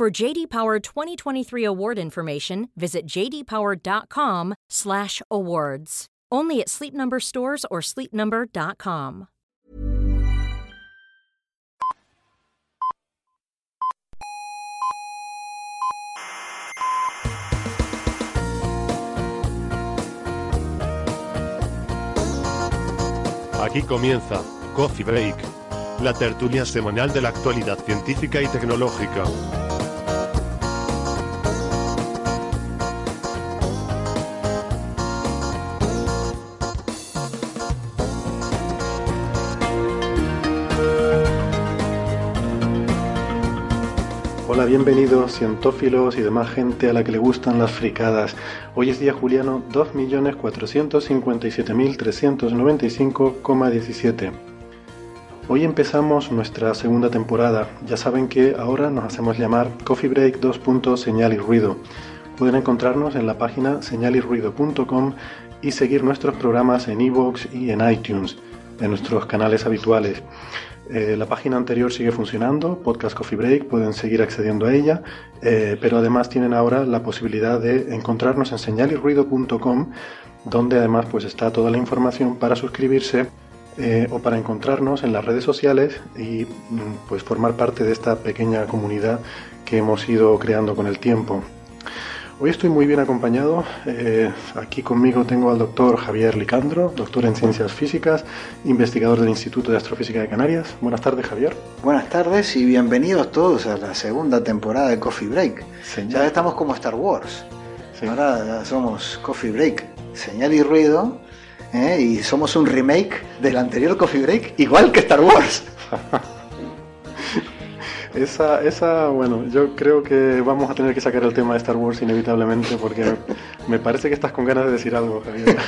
For JD Power 2023 award information, visit jdpower.com/awards. Only at Sleep Number stores or sleepnumber.com. Aquí comienza Coffee Break, la tertulia semanal de la actualidad científica y tecnológica. Bienvenidos cientófilos y demás gente a la que le gustan las fricadas. Hoy es día juliano 2.457.395,17. Hoy empezamos nuestra segunda temporada. Ya saben que ahora nos hacemos llamar Coffee Break 2. Señal y Ruido. Pueden encontrarnos en la página señalirruido.com y seguir nuestros programas en iVoox y en iTunes, en nuestros canales habituales. Eh, la página anterior sigue funcionando, Podcast Coffee Break, pueden seguir accediendo a ella, eh, pero además tienen ahora la posibilidad de encontrarnos en señalirruido.com, donde además pues está toda la información para suscribirse eh, o para encontrarnos en las redes sociales y mm, pues formar parte de esta pequeña comunidad que hemos ido creando con el tiempo. Hoy estoy muy bien acompañado. Eh, aquí conmigo tengo al doctor Javier Licandro, doctor en ciencias físicas, investigador del Instituto de Astrofísica de Canarias. Buenas tardes, Javier. Buenas tardes y bienvenidos todos a la segunda temporada de Coffee Break. Señal. Ya estamos como Star Wars. Sí. Ahora ya somos Coffee Break, señal y ruido. ¿eh? Y somos un remake del anterior Coffee Break, igual que Star Wars. Esa, esa, bueno, yo creo que vamos a tener que sacar el tema de Star Wars inevitablemente porque me parece que estás con ganas de decir algo, Javier.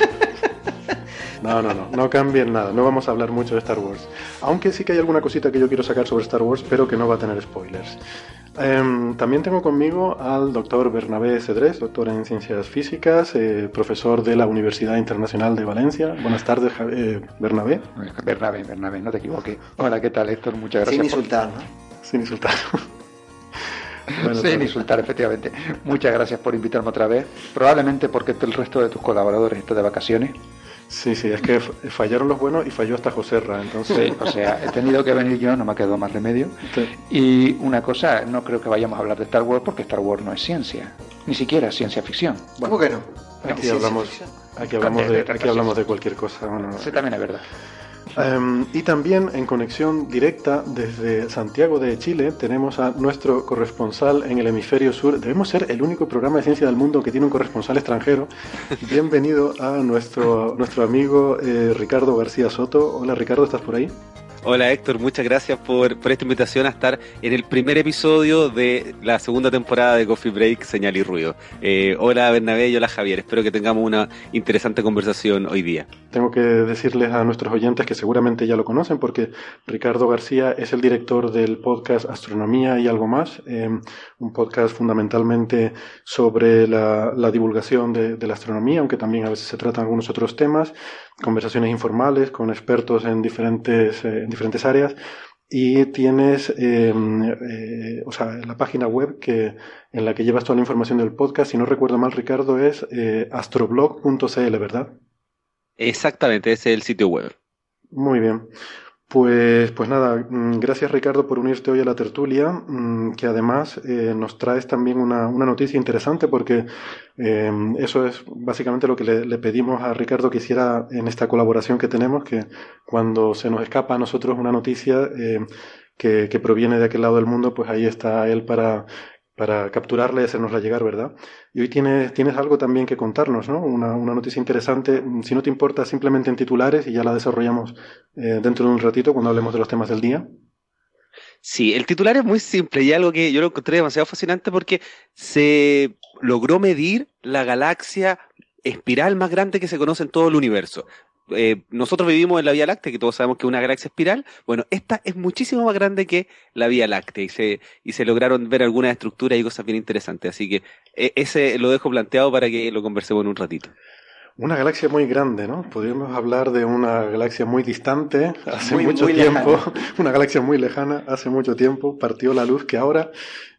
No, no, no, no cambien nada, no vamos a hablar mucho de Star Wars. Aunque sí que hay alguna cosita que yo quiero sacar sobre Star Wars, pero que no va a tener spoilers. Em, también tengo conmigo al doctor Bernabé Cedrés, doctor en ciencias físicas, eh, profesor de la Universidad Internacional de Valencia. Buenas tardes, eh, Bernabé. Bernabé, Bernabé, no te equivoques. Hola, ¿qué tal, Héctor? Muchas gracias. Sin por- insultar, ¿no? Sin insultar. Bueno, Sin insultar, efectivamente. Muchas gracias por invitarme otra vez. Probablemente porque el resto de tus colaboradores está de vacaciones. Sí, sí, es que fallaron los buenos y falló hasta Joserra, entonces... Sí, o sea, he tenido que venir yo, no me ha quedado más remedio. Sí. Y una cosa, no creo que vayamos a hablar de Star Wars porque Star Wars no es ciencia, ni siquiera es ciencia ficción. ¿Cómo que no? Aquí hablamos, aquí hablamos De- aquí hablamos de cualquier cosa. bueno. Eso también es verdad. Em, y también en conexión directa desde Santiago de Chile tenemos a nuestro corresponsal en el hemisferio sur. Debemos ser el único programa de ciencia del mundo que tiene un corresponsal extranjero. Bienvenido a nuestro, nuestro amigo eh, Ricardo García Soto. Hola Ricardo, ¿estás por ahí? Hola Héctor, muchas gracias por, esta invitación a estar en el primer episodio de la segunda temporada de Coffee Break, Señal y Ruido. Eh, hola Bernabé y hola Javier, espero que tengamos una interesante conversación hoy día. Tengo que decirles a nuestros oyentes que seguramente ya lo conocen porque Ricardo García es el director del podcast Astronomía y algo más, eh, un podcast fundamentalmente sobre la, la divulgación de, de la astronomía, aunque también a veces se tratan algunos otros temas, conversaciones informales con expertos en diferentes, eh, en diferentes áreas. Y tienes, eh, eh, o sea, la página web que, en la que llevas toda la información del podcast, si no recuerdo mal, Ricardo, es eh, astroblog.cl, ¿verdad? Exactamente, ese es el sitio web. Muy bien. Pues, pues nada, mm, gracias Ricardo por unirte hoy a la tertulia, mm, que además eh, nos traes también una, una noticia interesante porque eh, eso es básicamente lo que le, le pedimos a Ricardo que hiciera en esta colaboración que tenemos, que cuando se nos escapa a nosotros una noticia eh, que, que proviene de aquel lado del mundo, pues ahí está él para, para capturarla y hacernosla llegar, ¿verdad? Y hoy tienes, tienes algo también que contarnos, ¿no? Una, una noticia interesante, si no te importa, simplemente en titulares y ya la desarrollamos eh, dentro de un ratito cuando hablemos de los temas del día. Sí, el titular es muy simple y algo que yo lo encontré demasiado fascinante porque se logró medir la galaxia espiral más grande que se conoce en todo el universo. Eh, nosotros vivimos en la Vía Láctea, que todos sabemos que es una galaxia espiral. Bueno, esta es muchísimo más grande que la Vía Láctea y se, y se lograron ver algunas estructuras y cosas bien interesantes. Así que eh, ese lo dejo planteado para que lo conversemos en un ratito. Una galaxia muy grande, ¿no? Podríamos hablar de una galaxia muy distante, hace mucho tiempo, una galaxia muy lejana, hace mucho tiempo, partió la luz que ahora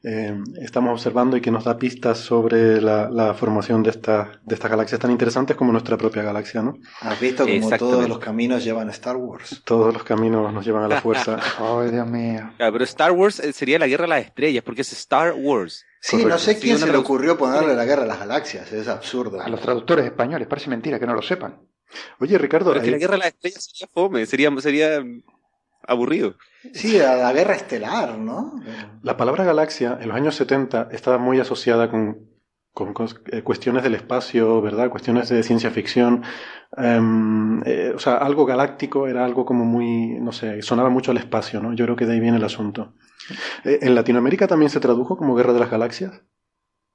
eh, estamos observando y que nos da pistas sobre la, formación de, esta, de estas galaxias tan interesantes como nuestra propia galaxia, ¿no? Has visto como todos los caminos llevan a Star Wars. Todos los caminos nos llevan a la fuerza. Ay, Dios mío. pero Star Wars eh, sería la guerra de las estrellas, porque es Star Wars. Sí, no sé quién se le ocurrió ponerle la guerra a las galaxias, es absurdo. A los traductores españoles, parece mentira que no lo sepan. Oye, Ricardo. Pero que la guerra de las estrellas sería fome, sería, sería aburrido. Sí, a la guerra estelar, ¿no? La palabra galaxia en los años 70 estaba muy asociada con, con, eh, cuestiones del espacio, ¿verdad? Cuestiones de ciencia ficción. Em, eh, o sea, algo galáctico era algo como muy, no sé, sonaba mucho al espacio, ¿no? Yo creo que de ahí viene el asunto. Eh, ¿En Latinoamérica también se tradujo como Guerra de las Galaxias?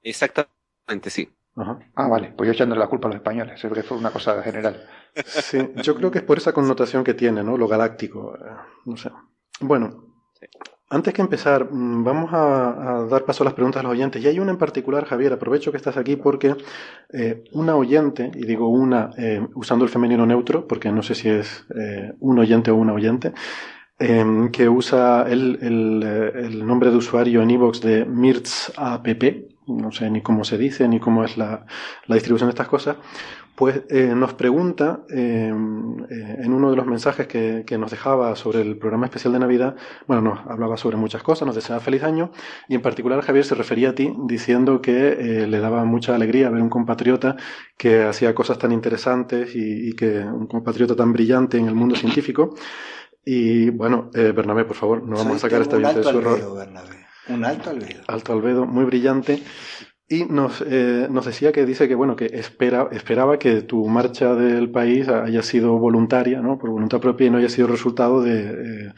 Exactamente, sí. Ah, vale, pues yo echando la culpa a los españoles, es que fue una cosa general. Sí, yo creo que es por esa connotación que tiene, ¿no? Lo galáctico, eh, no sé. Bueno, antes que empezar, mm, vamos a, dar paso a las preguntas de los oyentes. Y hay una en particular, Javier, aprovecho que estás aquí porque eh, una oyente, y digo una usando el femenino neutro, porque no sé si es un oyente o una oyente, Em, que usa el, el, eh, el, nombre de usuario en iVoox de MirtsApp, no sé ni cómo se dice, ni cómo es la, la distribución de estas cosas, pues eh, nos pregunta em, eh, en uno de los mensajes que, que, nos dejaba sobre el programa especial de Navidad, bueno, nos hablaba sobre muchas cosas, nos deseaba feliz año, y en particular Javier se refería a ti diciendo que le daba mucha alegría ver un compatriota que hacía cosas tan interesantes y, y que un compatriota tan brillante en el mundo científico. Y bueno, eh, Bernabé, por favor, no vamos a sacar esta de su error. Un alto albedo. Alto albedo, muy brillante. Y nos, eh, nos decía que dice que bueno que espera, esperaba que tu marcha del país haya sido voluntaria, ¿no? por voluntad propia y no haya sido resultado de eh,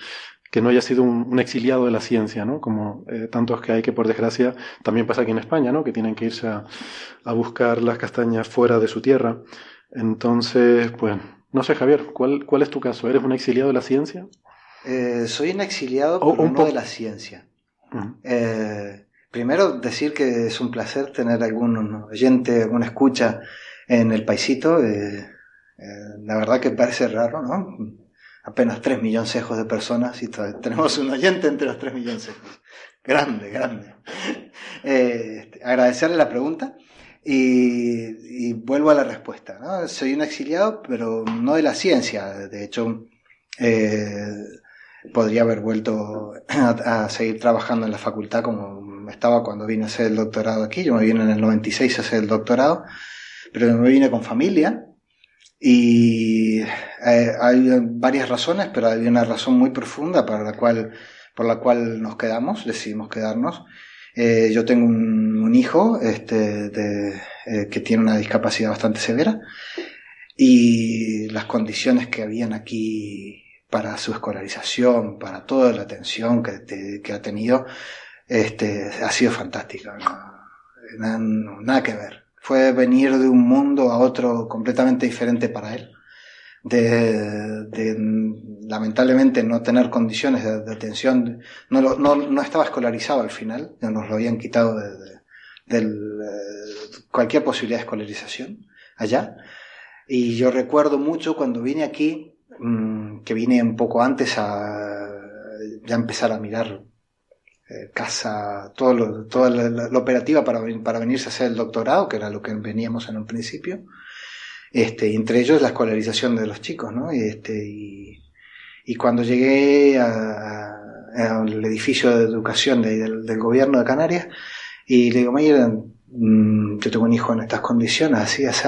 que no haya sido un, exiliado de la ciencia, ¿no? como eh, tantos que hay que por desgracia también pasa aquí en España, ¿no? que tienen que irse a, a buscar las castañas fuera de su tierra. Entonces, pues no sé, Javier, ¿cuál, cuál es tu caso? ¿Eres un exiliado de la ciencia? Soy un exiliado, pero no de la ciencia. Eh, primero, decir que es un placer tener algún oyente, alguna escucha en el paisito. Eh, la verdad que parece raro, ¿no? Apenas tres millones de personas y tenemos un oyente entre los tres millones. Grande, grande. agradecerle la pregunta. Y, vuelvo a la respuesta. ¿no? Soy un exiliado, pero no de la ciencia. De hecho, eh, podría haber vuelto a, seguir trabajando en la facultad como estaba cuando vine a hacer el doctorado aquí. Yo me vine en el 96 a hacer el doctorado, pero me vine con familia. Y eh, hay varias razones, pero hay una razón muy profunda para la cual, por la cual nos quedamos, decidimos quedarnos. Eh, yo tengo un, hijo este, de, eh, que tiene una discapacidad bastante severa y las condiciones que habían aquí para su escolarización, para toda la atención que, que ha tenido, este, ha sido fantástica. Nada, nada que ver. Fue venir de un mundo a otro completamente diferente para él de, de, lamentablemente no tener condiciones de, atención, no, no, no, estaba escolarizado al final, nos lo habían quitado de, de cualquier posibilidad de escolarización allá. Y yo recuerdo mucho cuando vine aquí, mm, que vine un poco antes a ya empezar a mirar eh, casa, todo lo, toda la, operativa para, para venirse a hacer el doctorado, que era lo que veníamos en un principio este, entre ellos la escolarización de los chicos, ¿no? Este, y, cuando llegué al edificio de educación del, del, gobierno de Canarias, y le digo, Mayer, mm, yo tengo un hijo en estas condiciones, así, así,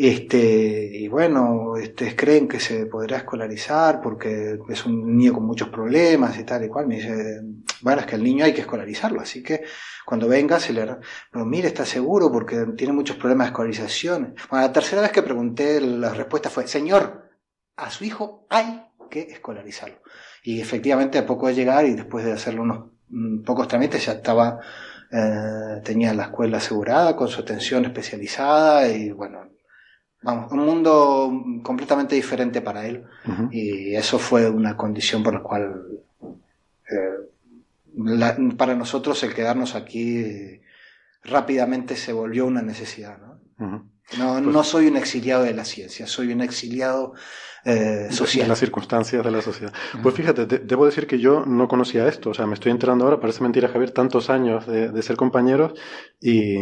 este, y bueno, este, creen que se podrá escolarizar porque es un niño con muchos problemas y tal y cual. Me dice, bueno, es que el niño hay que escolarizarlo, así que cuando venga se le... Pero mire, está seguro porque tiene muchos problemas de escolarización. Bueno, la tercera vez que pregunté, la respuesta fue, señor, a su hijo hay que escolarizarlo. Y efectivamente, a poco de llegar y después de hacerle unos mm, pocos trámites, ya estaba, eh, tenía la escuela asegurada con su atención especializada y bueno, vamos, un mundo completamente diferente para él. Y eso fue una condición por la cual, eh, para nosotros el quedarnos aquí rápidamente se volvió una necesidad. ¿no? No, pues no soy un exiliado de la ciencia, soy un exiliado eh, social. En las circunstancias de la sociedad. Pues fíjate, debo decir que yo no conocía esto, o sea, me estoy enterando ahora, parece mentira Javier, tantos años de, ser compañeros y,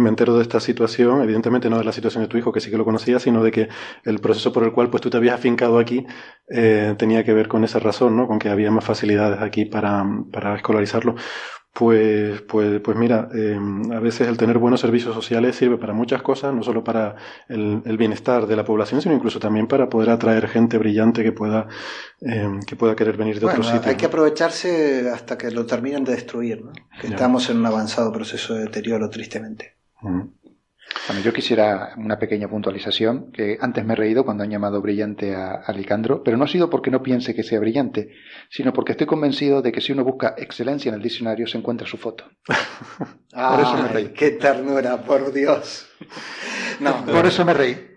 me entero de esta situación, evidentemente no de la situación de tu hijo, que sí que lo conocía, sino de que el proceso por el cual pues tú te habías afincado aquí eh, tenía que ver con esa razón, ¿no? Con que había más facilidades aquí para, para escolarizarlo. Pues, pues, pues mira, em, a veces el tener buenos servicios sociales sirve para muchas cosas, no solo para el, bienestar de la población, sino incluso también para poder atraer gente brillante que pueda, em, que pueda querer venir de otros sitios. Hay que aprovecharse hasta que lo terminen de destruir, ¿no? que estamos en un avanzado proceso de deterioro, tristemente. Bueno, yo quisiera una pequeña puntualización, que antes me he reído cuando han llamado brillante a, Alicandro, pero no ha sido porque no piense que sea brillante, sino porque estoy convencido de que si uno busca excelencia en el diccionario se encuentra su foto. por eso me reí. ¡Qué ternura, por Dios! No, por eso me reí.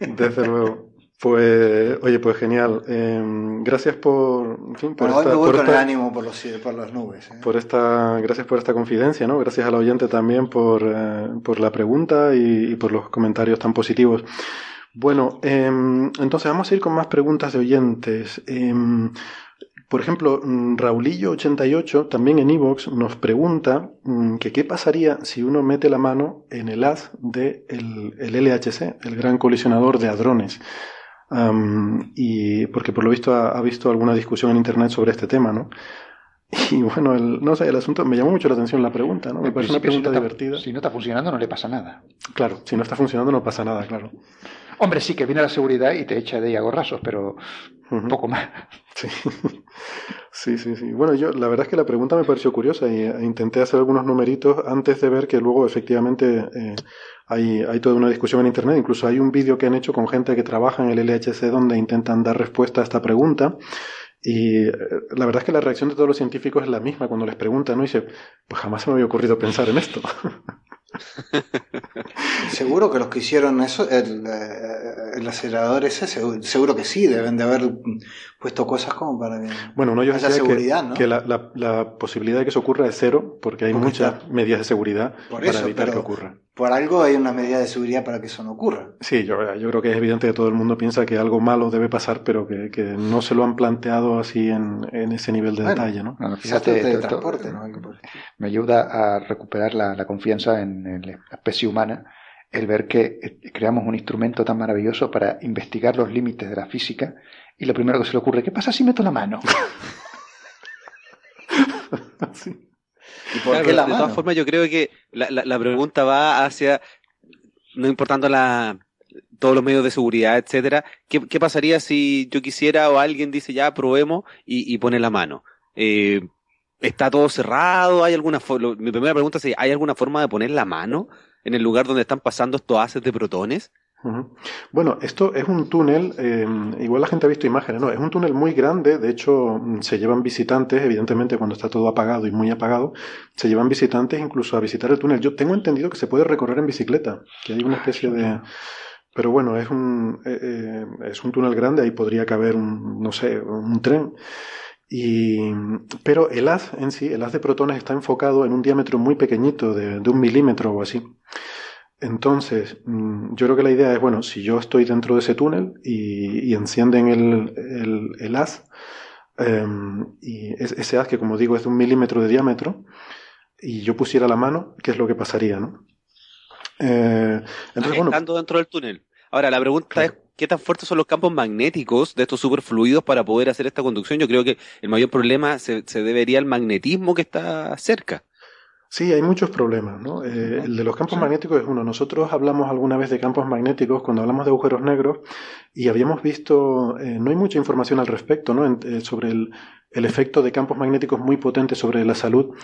Desde luego. Pues, oye, pues genial. Em, gracias por, en fin, por esta, por esta, ánimo por, los, por las nubes. ¿eh? Por esta, gracias por esta confidencia, ¿no? Gracias al oyente también por, eh, por la pregunta y, por los comentarios tan positivos. Bueno, em, entonces vamos a ir con más preguntas de oyentes. Em, por ejemplo, mm, Raulillo88, también en Evox, nos pregunta mm, que qué pasaría si uno mete la mano en el haz del de el LHC, el Gran Colisionador de Hadrones y porque por lo visto ha, visto alguna discusión en internet sobre este tema, ¿no? Y bueno, el, no sé, el asunto me llamó mucho la atención la pregunta, ¿no? Me parece una pregunta divertida. si no está funcionando, no le pasa nada. Claro, si no está funcionando, no pasa nada, claro. Hombre, sí que viene la seguridad y te echa de ahí a gorrazos, pero un poco más. Sí. sí, sí, sí. Bueno, yo la verdad es que la pregunta me pareció curiosa y e intenté hacer algunos numeritos antes de ver que luego efectivamente eh, hay, hay toda una discusión en Internet. Incluso hay un vídeo que han hecho con gente que trabaja en el LHC donde intentan dar respuesta a esta pregunta. Y eh, la verdad es que la reacción de todos los científicos es la misma cuando les preguntan, ¿no? Y dice, pues jamás se me había ocurrido pensar en esto. seguro que los que hicieron eso, el, eh, acelerador ese, seguro, que sí, deben de haber puesto cosas como para que bueno, no, yo haya seguridad, que, que la, la, posibilidad de que eso ocurra es cero, porque hay muchas medidas de seguridad para evitar que ocurra por algo hay una medida de seguridad para que eso no ocurra. Sí, yo, yo creo que es evidente que todo el mundo piensa que algo malo debe pasar, pero que, que no se lo han planteado así en, en ese nivel de detalle, ¿no? fíjate, de transporte, ¿no? Me ayuda a recuperar la, la confianza en, la especie humana el ver que eh, creamos un instrumento tan maravilloso para investigar los límites de la física y lo primero que se le ocurre, ¿qué pasa si meto la mano? sí de todas formas, yo creo que la, la, pregunta va hacia, no importando la, todos los medios de seguridad, etcétera, ¿qué, ¿qué, pasaría si yo quisiera o alguien dice ya probemos y, y pone la mano? Eh, ¿Está todo cerrado? ¿Hay alguna Mi primera pregunta es, ¿hay alguna forma de poner la mano en el lugar donde están pasando estos haces de protones? Bueno, esto es un túnel, eh, igual la gente ha visto imágenes, ¿no? Es un túnel muy grande, de hecho mm, se llevan visitantes, evidentemente cuando está todo apagado y muy apagado, se llevan visitantes incluso a visitar el túnel. Yo tengo entendido que se puede recorrer en bicicleta, que hay una especie de... Pero bueno, es un, eh, eh, es un túnel grande, ahí podría caber un, no sé, un tren. Y, pero el haz en sí, el haz de protones está enfocado en un diámetro muy pequeñito, de, de un milímetro o así. Entonces, mm, yo creo que la idea es, bueno, si yo estoy dentro de ese túnel y, encienden el, el, haz, em, y ese haz que como digo es de un milímetro de diámetro, y yo pusiera la mano, ¿qué es lo que pasaría? ¿no? Eh, entonces, bueno, Estando dentro del túnel. Ahora, la pregunta es, ¿qué tan fuertes son los campos magnéticos de estos superfluidos para poder hacer esta conducción? Yo creo que el mayor problema se, se debería al magnetismo que está cerca. Sí, hay muchos problemas, ¿no? Eh, el de los campos magnéticos es uno. Nosotros hablamos alguna vez de campos magnéticos cuando hablamos de agujeros negros y habíamos visto, eh, no hay mucha información al respecto, ¿no? Eh, sobre el, el, efecto de campos magnéticos muy potentes sobre la salud,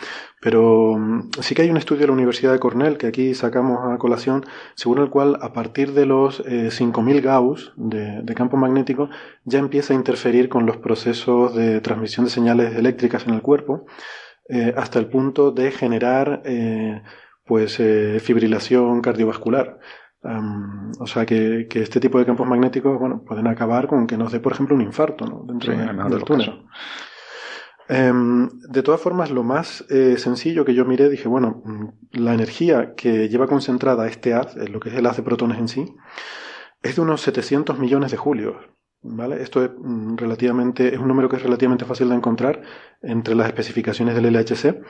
pero mm, sí que hay un estudio de la Universidad de Cornell que aquí sacamos a colación, según el cual a partir de los 5.000 Gauss de, de campo magnético ya empieza a interferir con los procesos de transmisión de señales eléctricas en el cuerpo eh, hasta el punto de generar eh, pues eh, fibrilación cardiovascular. o sea que, este tipo de campos magnéticos bueno, pueden acabar con que nos dé, por ejemplo, un infarto ¿no? dentro del túnel. Em, de todas formas, lo más sencillo que yo miré, dije, bueno, mm, la energía que lleva concentrada este haz, lo que es el haz de protones en sí, es de unos 700 millones de julios. ¿Vale? Esto es mm, relativamente, es un número que es relativamente fácil de encontrar entre las especificaciones del LHC.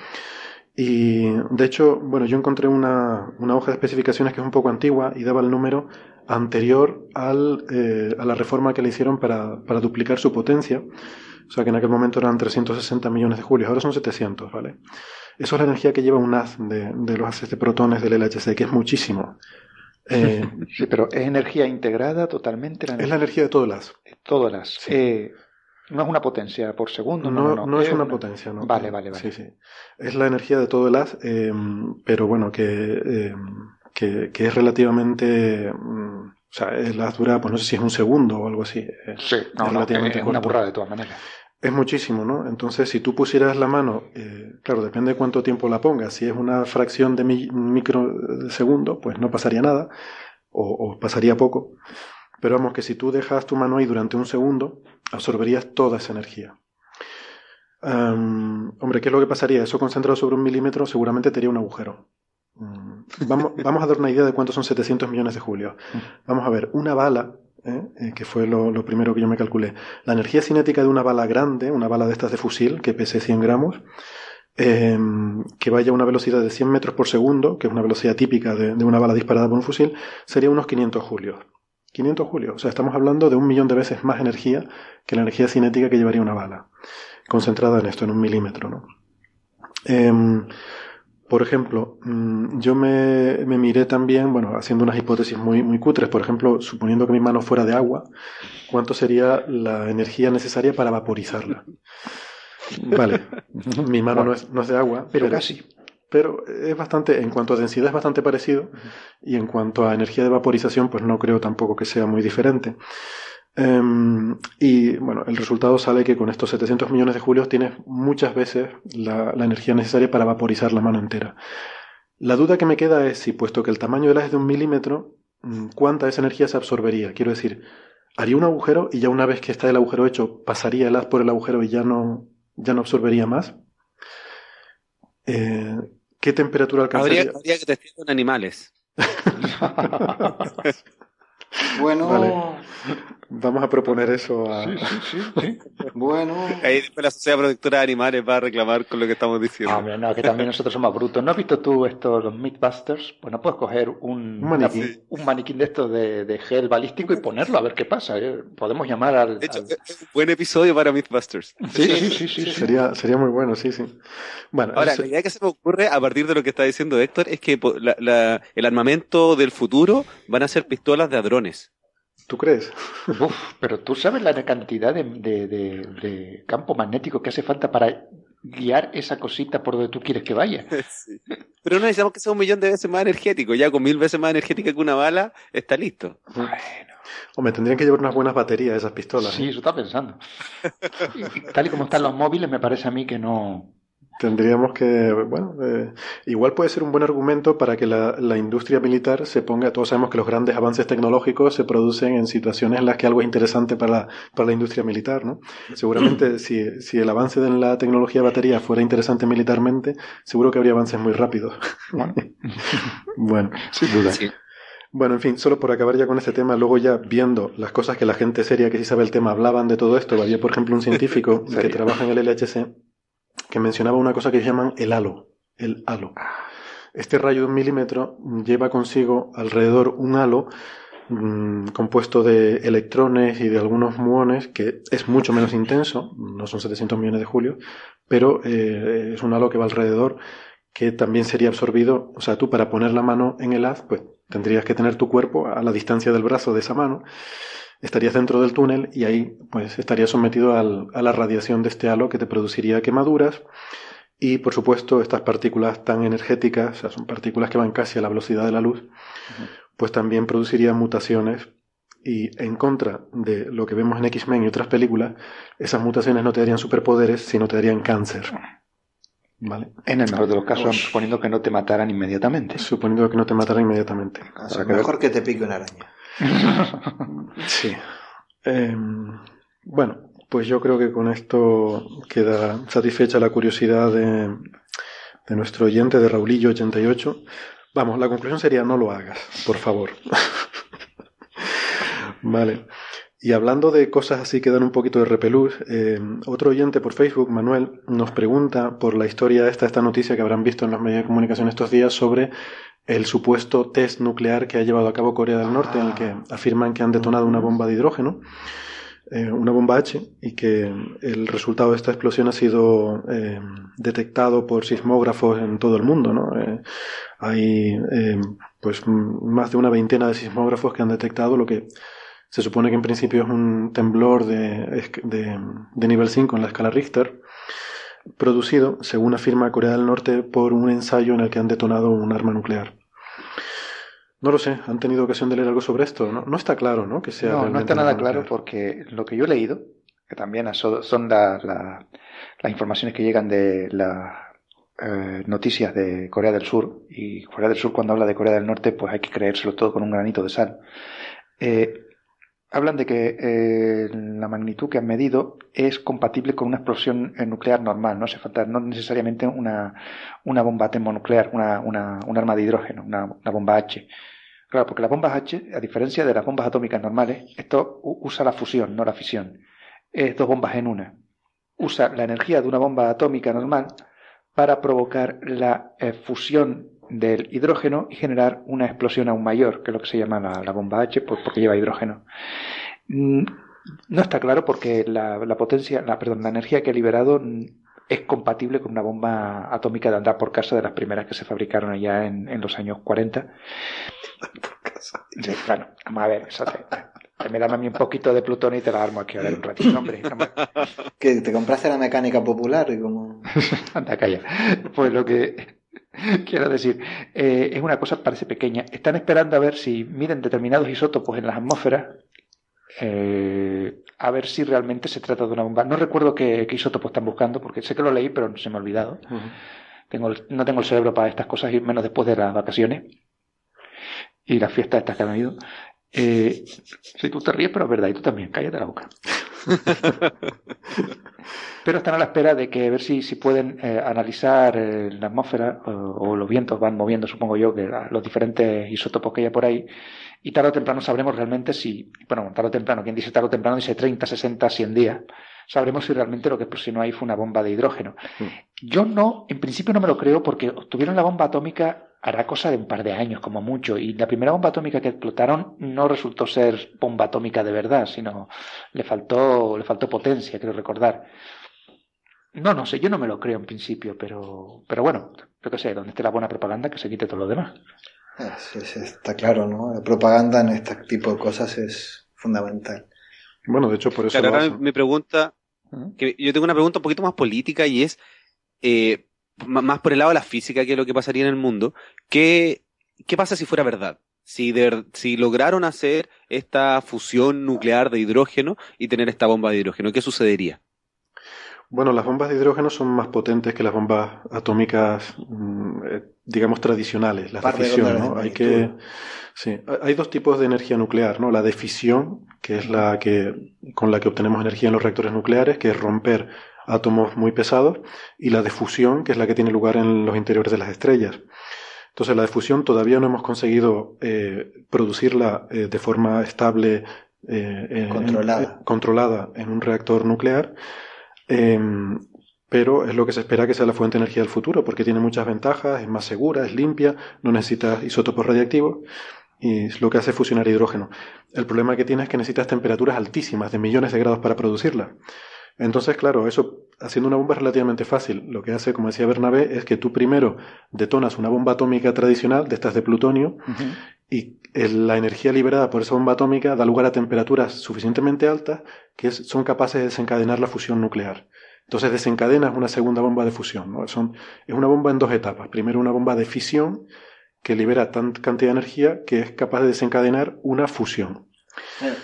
Y de hecho, bueno, yo encontré una, una hoja de especificaciones que es un poco antigua y daba el número anterior al, eh, a la reforma que le hicieron para, para, duplicar su potencia. O sea que en aquel momento eran 360 millones de julios, ahora son 700, ¿vale? Eso es la energía que lleva un haz de, de los haces de protones del LHC, que es muchísimo. Eh, sí, pero es energía integrada totalmente. es la energía de todo el haz. Todo el haz. Eh, no es una potencia por segundo. No, no, es, una, potencia, ¿no? Vale, vale, vale. Sí, sí. Es la energía de todo el haz, eh, pero bueno, que, que, es relativamente. Mm, o sea, el haz dura, pues no sé si es un segundo o algo así. Sí, no, es relativamente es una burrada de todas maneras. Es muchísimo, ¿no? Entonces, si tú pusieras la mano, eh, claro, depende de cuánto tiempo la pongas. Si es una fracción de microsegundo, pues no pasaría nada, o, pasaría poco. Pero vamos, que si tú dejas tu mano ahí durante un segundo, absorberías toda esa energía. hombre, ¿qué es lo que pasaría? Eso concentrado sobre un milímetro seguramente tendría un agujero. Mm, vamos, vamos a dar una idea de cuántos son 700 millones de julios. Vamos a ver, una bala ¿eh? Eh, que fue lo, primero que yo me calculé. La energía cinética de una bala grande, una bala de estas de fusil, que pese 100 gramos, em, que vaya a una velocidad de 100 metros por segundo, que es una velocidad típica de, una bala disparada por un fusil, sería unos 500 julios. 500 julios, o sea, estamos hablando de un millón de veces más energía que la energía cinética que llevaría una bala, concentrada en esto, en un milímetro, ¿no? Por ejemplo, mm, yo me, miré también, bueno, haciendo unas hipótesis muy, muy cutres, por ejemplo, suponiendo que mi mano fuera de agua, ¿cuánto sería la energía necesaria para vaporizarla? Vale, mi mano no es, no es de agua, pero, casi. Pero es bastante, en cuanto a densidad es bastante parecido, y en cuanto a energía de vaporización, pues no creo tampoco que sea muy diferente. Em, y bueno, el resultado sale que con estos 700 millones de julios tienes muchas veces la, energía necesaria para vaporizar la mano entera. La duda que me queda es si, puesto que el tamaño del haz es de un milímetro, mm, ¿cuánta de esa energía se absorbería? Quiero decir, haría un agujero y ya una vez que está el agujero hecho, pasaría el haz por el agujero y ya no, ya no absorbería más. Eh, ¿Qué temperatura alcanzaría? Habría, habría que testar con animales. bueno, Vamos a proponer eso a... Sí, sí, sí, bueno... Ahí después la sociedad productora de animales va a reclamar con lo que estamos diciendo. Hombre, no, que también nosotros somos brutos. ¿No has visto tú estos, los Mythbusters? Pues no puedes coger un, maniquí. un maniquín de estos de, gel balístico y ponerlo a ver qué pasa. ¿eh? Podemos llamar al... De hecho, es un buen episodio para Mythbusters. Sí, sí, sí, sí. Sería, sería muy bueno, sí, sí. Bueno, Ahora, la idea que se me ocurre a partir de lo que está diciendo Héctor es que el armamento del futuro van a ser pistolas de ¿Tú crees? Uf, pero tú sabes la cantidad de, campo magnético que hace falta para guiar esa cosita por donde tú quieres que vaya. Pero no necesitamos que sea un millón de veces más energético. Ya con mil veces más energética que una bala, está listo. Bueno. Hombre, tendrían que llevar unas buenas baterías esas pistolas. Sí, eso está pensando. tal y como están los móviles, me parece a mí que no, Tendríamos que, bueno, eh, igual puede ser un buen argumento para que la, la, industria militar se ponga, todos sabemos que los grandes avances tecnológicos se producen en situaciones en las que algo es interesante para, para la industria militar, ¿no? Seguramente si, si el avance de la tecnología de batería fuera interesante militarmente, seguro que habría avances muy rápidos. bueno, sin duda. Bueno, en fin, solo por acabar ya con este tema, luego ya viendo las cosas que la gente seria que sí sabe el tema hablaban de todo esto, había por ejemplo un científico que trabaja en el LHC que mencionaba una cosa que llaman el halo. El halo. Este rayo de un milímetro lleva consigo alrededor un halo mm, compuesto de electrones y de algunos muones que es mucho menos intenso, no son 700 millones de julios, pero eh, es un halo que va alrededor que también sería absorbido, o sea, tú para poner la mano en el haz, pues tendrías que tener tu cuerpo a la distancia del brazo de esa mano, estarías dentro del túnel y ahí pues estarías sometido al, a la radiación de este halo que te produciría quemaduras y por supuesto estas partículas tan energéticas, o sea, son partículas que van casi a la velocidad de la luz, pues también producirían mutaciones y en contra de lo que vemos en X-Men y otras películas, esas mutaciones no te darían superpoderes, sino te darían cáncer. ¿Vale? En el mejor de los casos, suponiendo que no te mataran inmediatamente. Suponiendo que no te mataran inmediatamente. O sea, que mejor que te pique una araña. sí. Em, bueno, pues yo creo que con esto queda satisfecha la curiosidad de, nuestro oyente de Raulillo88. Vamos, la conclusión sería no lo hagas, por favor. vale. Y hablando de cosas así que dan un poquito de repelús, eh, otro oyente por Facebook, Manuel, nos pregunta por la historia esta, esta noticia que habrán visto en los medios de comunicación estos días sobre el supuesto test nuclear que ha llevado a cabo Corea del Norte, en el que afirman que han detonado una bomba de hidrógeno, eh, una bomba H, y que el resultado de esta explosión ha sido eh, detectado por sismógrafos en todo el mundo. ¿no? hay pues más de una veintena de sismógrafos que han detectado lo que se supone que en principio es un temblor de, de, nivel 5 en la escala Richter, producido, según afirma Corea del Norte, por un ensayo en el que han detonado un arma nuclear. No lo sé, han tenido ocasión de leer algo sobre esto. No, no está claro, ¿no? Que sea no, no está nada claro porque lo que yo he leído, que también son las informaciones que llegan de las eh, noticias de Corea del Sur, y Corea del Sur cuando habla de Corea del Norte, pues hay que creérselo todo con un granito de sal. Eh, hablan de que eh, la magnitud que han medido es compatible con una explosión eh, nuclear normal, no hace falta, no necesariamente una, una bomba termonuclear, una, una, un arma de hidrógeno, una, una, bomba H. Claro, porque las bombas H, a diferencia de las bombas atómicas normales, esto usa la fusión, no la fisión. Es dos bombas en una. Usa la energía de una bomba atómica normal para provocar la eh, fusión del hidrógeno y generar una explosión aún mayor, que es lo que se llama la, bomba H, pues porque lleva hidrógeno. Mm, no está claro porque la, potencia, la, perdón, la energía que ha liberado es compatible con una bomba atómica de andar por casa de las primeras que se fabricaron allá en, los años 40. Sí, claro, vamos a ver, eso me dan a mí un poquito de plutonio y te la armo aquí a ver un ratito, hombre. Que te compraste la mecánica popular y como... Anda, calla. Pues lo que Quiero decir, eh, es una cosa, parece pequeña. Están esperando a ver si miden determinados isótopos en las atmósferas, eh, a ver si realmente se trata de una bomba. No recuerdo qué, isótopos están buscando, porque sé que lo leí, pero se me ha olvidado. tengo, no tengo el cerebro para estas cosas, y menos después de las vacaciones y las fiestas estas que han habido. Eh, si tú te ríes, pero es verdad, y tú también, cállate la boca. Pero están a la espera de que ver si, si pueden eh, analizar eh, la atmósfera o, los vientos van moviendo, supongo yo, que los diferentes isótopos que hay por ahí. Y tarde o temprano sabremos realmente si, bueno, tarde o temprano, quien dice tarde o temprano dice 30, 60, 100 días. Sabremos si realmente lo que no ahí fue una bomba de hidrógeno. Mm. Yo no, en principio no me lo creo porque tuvieron la bomba atómica hará cosa de un par de años, como mucho. Y la primera bomba atómica que explotaron no resultó ser bomba atómica de verdad, sino le faltó, le faltó potencia, quiero recordar. No, no sé, yo no me lo creo en principio, pero, pero bueno, yo que sé, donde esté la buena propaganda, que se quite todo lo demás. Está claro, ¿no? La propaganda en este tipo de cosas es fundamental. Bueno, de hecho, por eso. Claro, mi pregunta, que yo tengo una pregunta un poquito más política y es, eh, más por el lado de la física que lo que pasaría en el mundo, ¿qué, qué pasa si fuera verdad? Si, si lograron hacer esta fusión nuclear de hidrógeno y tener esta bomba de hidrógeno, ¿qué sucedería? Bueno, las bombas de hidrógeno son más potentes que las bombas atómicas, mm, eh, digamos, tradicionales, las de fisión, ¿no? Hay que, sí, hay dos tipos de energía nuclear, ¿no? La de fisión, que es la que, con la que obtenemos energía en los reactores nucleares, que es romper átomos muy pesados, y la de fusión, que es la que tiene lugar en los interiores de las estrellas. Entonces, la de fusión todavía no hemos conseguido eh, producirla eh, de forma estable, controlada. controlada en un reactor nuclear Em, pero es lo que se espera que sea la fuente de energía del futuro, porque tiene muchas ventajas, es más segura, es limpia, no necesita isótopos radiactivos y es lo que hace fusionar hidrógeno. El problema que tiene es que necesitas temperaturas altísimas, de millones de grados para producirla. Entonces, claro, eso haciendo una bomba es relativamente fácil. Lo que hace, como decía Bernabé, es que tú primero detonas una bomba atómica tradicional, de estas de plutonio, y la energía liberada por esa bomba atómica da lugar a temperaturas suficientemente altas que son capaces de desencadenar la fusión nuclear. Entonces desencadenas una segunda bomba de fusión. ¿no? Son, es una bomba en dos etapas. Primero una bomba de fisión que libera tanta cantidad de energía que es capaz de desencadenar una fusión. Eh,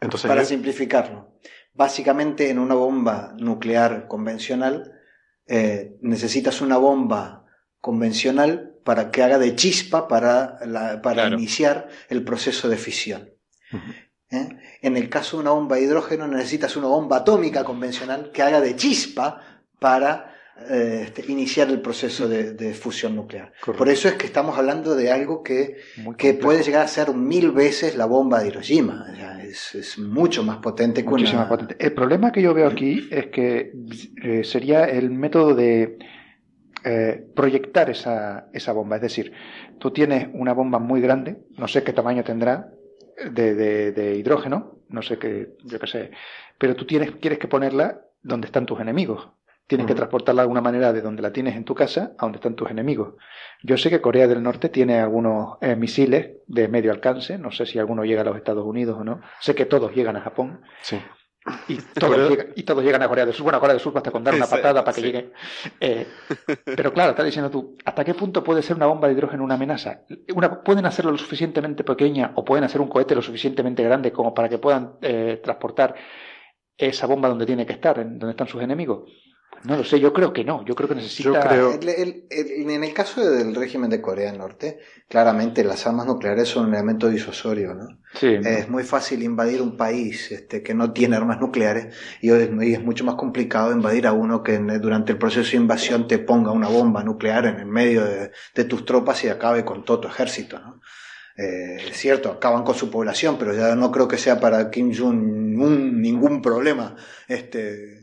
Entonces, Para simplificarlo, básicamente en una bomba nuclear convencional eh, necesitas una bomba convencional para que haga de chispa para, para iniciar el proceso de fisión. ¿Eh? En el caso de una bomba de hidrógeno necesitas una bomba atómica convencional que haga de chispa para eh, este, iniciar el proceso de, fusión nuclear. Por eso es que estamos hablando de algo que, que puede llegar a ser mil veces la bomba de Hiroshima. es, mucho más potente que una... potente. El problema que yo veo aquí es que eh, sería el método de eh, proyectar esa, esa bomba. Es decir, tú tienes una bomba muy grande, no sé qué tamaño tendrá, de, de, de hidrógeno, no sé qué, yo qué sé, pero tú tienes, quieres que ponerla donde están tus enemigos. Tienes que transportarla de alguna manera de donde la tienes en tu casa a donde están tus enemigos. Yo sé que Corea del Norte tiene algunos eh, misiles de medio alcance, no sé si alguno llega a los Estados Unidos o no. Sé que todos llegan a Japón. Sí. Y todos, llegan, y todos llegan a Corea del Sur. Bueno, a Corea del Sur basta con dar una patada para que llegue. Eh, pero claro, estás diciendo tú, ¿hasta qué punto puede ser una bomba de hidrógeno una amenaza? Una, ¿Pueden hacerlo lo suficientemente pequeña o pueden hacer un cohete lo suficientemente grande como para que puedan eh, transportar esa bomba donde tiene que estar, en donde están sus enemigos? No lo sé, yo creo que no, yo creo que necesita... en el caso del régimen de Corea del Norte, claramente las armas nucleares son un elemento disuasorio, ¿no? Sí. Es muy fácil invadir un país este, que no tiene armas nucleares y es, mucho más complicado invadir a uno que durante el proceso de invasión te ponga una bomba nuclear en el medio de, tus tropas y acabe con todo tu ejército, ¿no? Eh, es cierto, acaban con su población, pero ya no creo que sea para Kim Jong-un ningún problema. Este,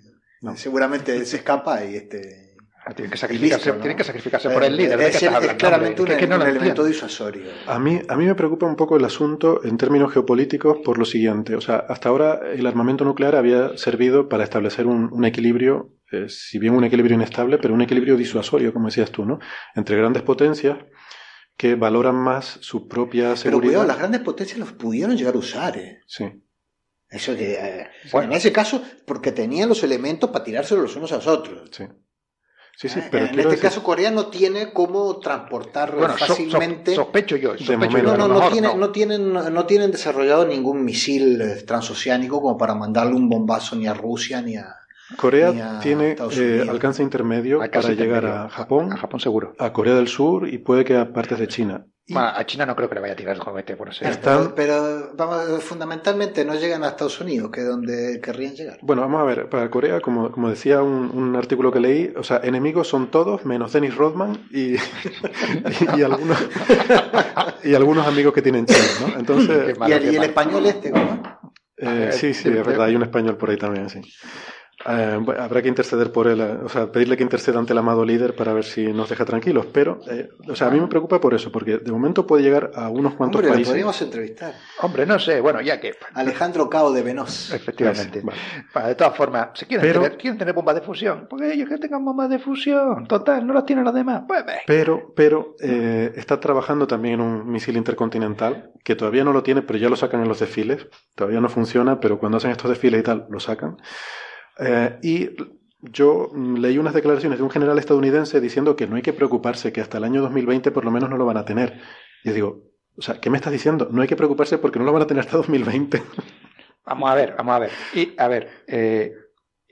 Seguramente se escapa y este. Ah, tienen que sacrificarse, que sacrificarse por el líder. Es, claramente un, elemento disuasorio. A mí, a mí me preocupa un poco el asunto en términos geopolíticos por lo siguiente. O sea, hasta ahora el armamento nuclear había servido para establecer un, equilibrio, eh, si bien un equilibrio inestable, pero un equilibrio disuasorio, como decías tú, ¿no? Entre grandes potencias que valoran más su propia seguridad. Pero cuidado, las grandes potencias los pudieron llegar a usar, ¿eh? Sí. Eso que, eh, bueno, en ese caso, porque tenían los elementos para tirárselos los unos a los otros. Sí. Sí, sí, eh, pero en este caso Corea no tiene cómo transportar fácilmente. sospecho yo. Sospecho no, no, no, tiene, no. tienen, no tienen desarrollado ningún misil eh, transoceánico como para mandarle un bombazo ni a Rusia ni a. Corea tiene alcance intermedio para llegar a Japón, a Japón seguro, a Corea del Sur y puede que a partes de China a China no creo que le vaya a tirar el juguete por eso. Pero, vamos, fundamentalmente no llegan a Estados Unidos, que es donde querrían llegar. Bueno, vamos a ver, para Corea, como, como decía un, artículo que leí, o sea, enemigos son todos, menos Dennis Rodman y, y, algunos, y algunos amigos que tienen China, ¿no? Entonces, ¿Y, el, español este, ¿cómo? Eh, sí, sí, es verdad, hay un español por ahí también, sí. Eh, habrá que interceder por él, eh, o sea, pedirle que interceda ante el amado líder para ver si nos deja tranquilos. Pero, eh, o sea, a mí me preocupa por eso, porque de momento puede llegar a unos cuantos Hombre, países. podríamos entrevistar. Hombre, no sé, bueno, ya que. Alejandro Cao de Venos. Efectivamente. de todas formas, si quieren, tener, quieren tener bombas de fusión, porque ellos que tengan bombas de fusión, total, no las tienen los demás. Pues, pero, pero, está trabajando también en un misil intercontinental, que todavía no lo tiene, pero ya lo sacan en los desfiles. Todavía no funciona, pero cuando hacen estos desfiles y tal, lo sacan. Eh, y yo leí unas declaraciones de un general estadounidense diciendo que no hay que preocuparse, que hasta el año 2020 por lo menos no lo van a tener. Y yo digo, o sea, ¿qué me estás diciendo? No hay que preocuparse porque no lo van a tener hasta 2020. Vamos a ver, vamos a ver. Y a ver, eh,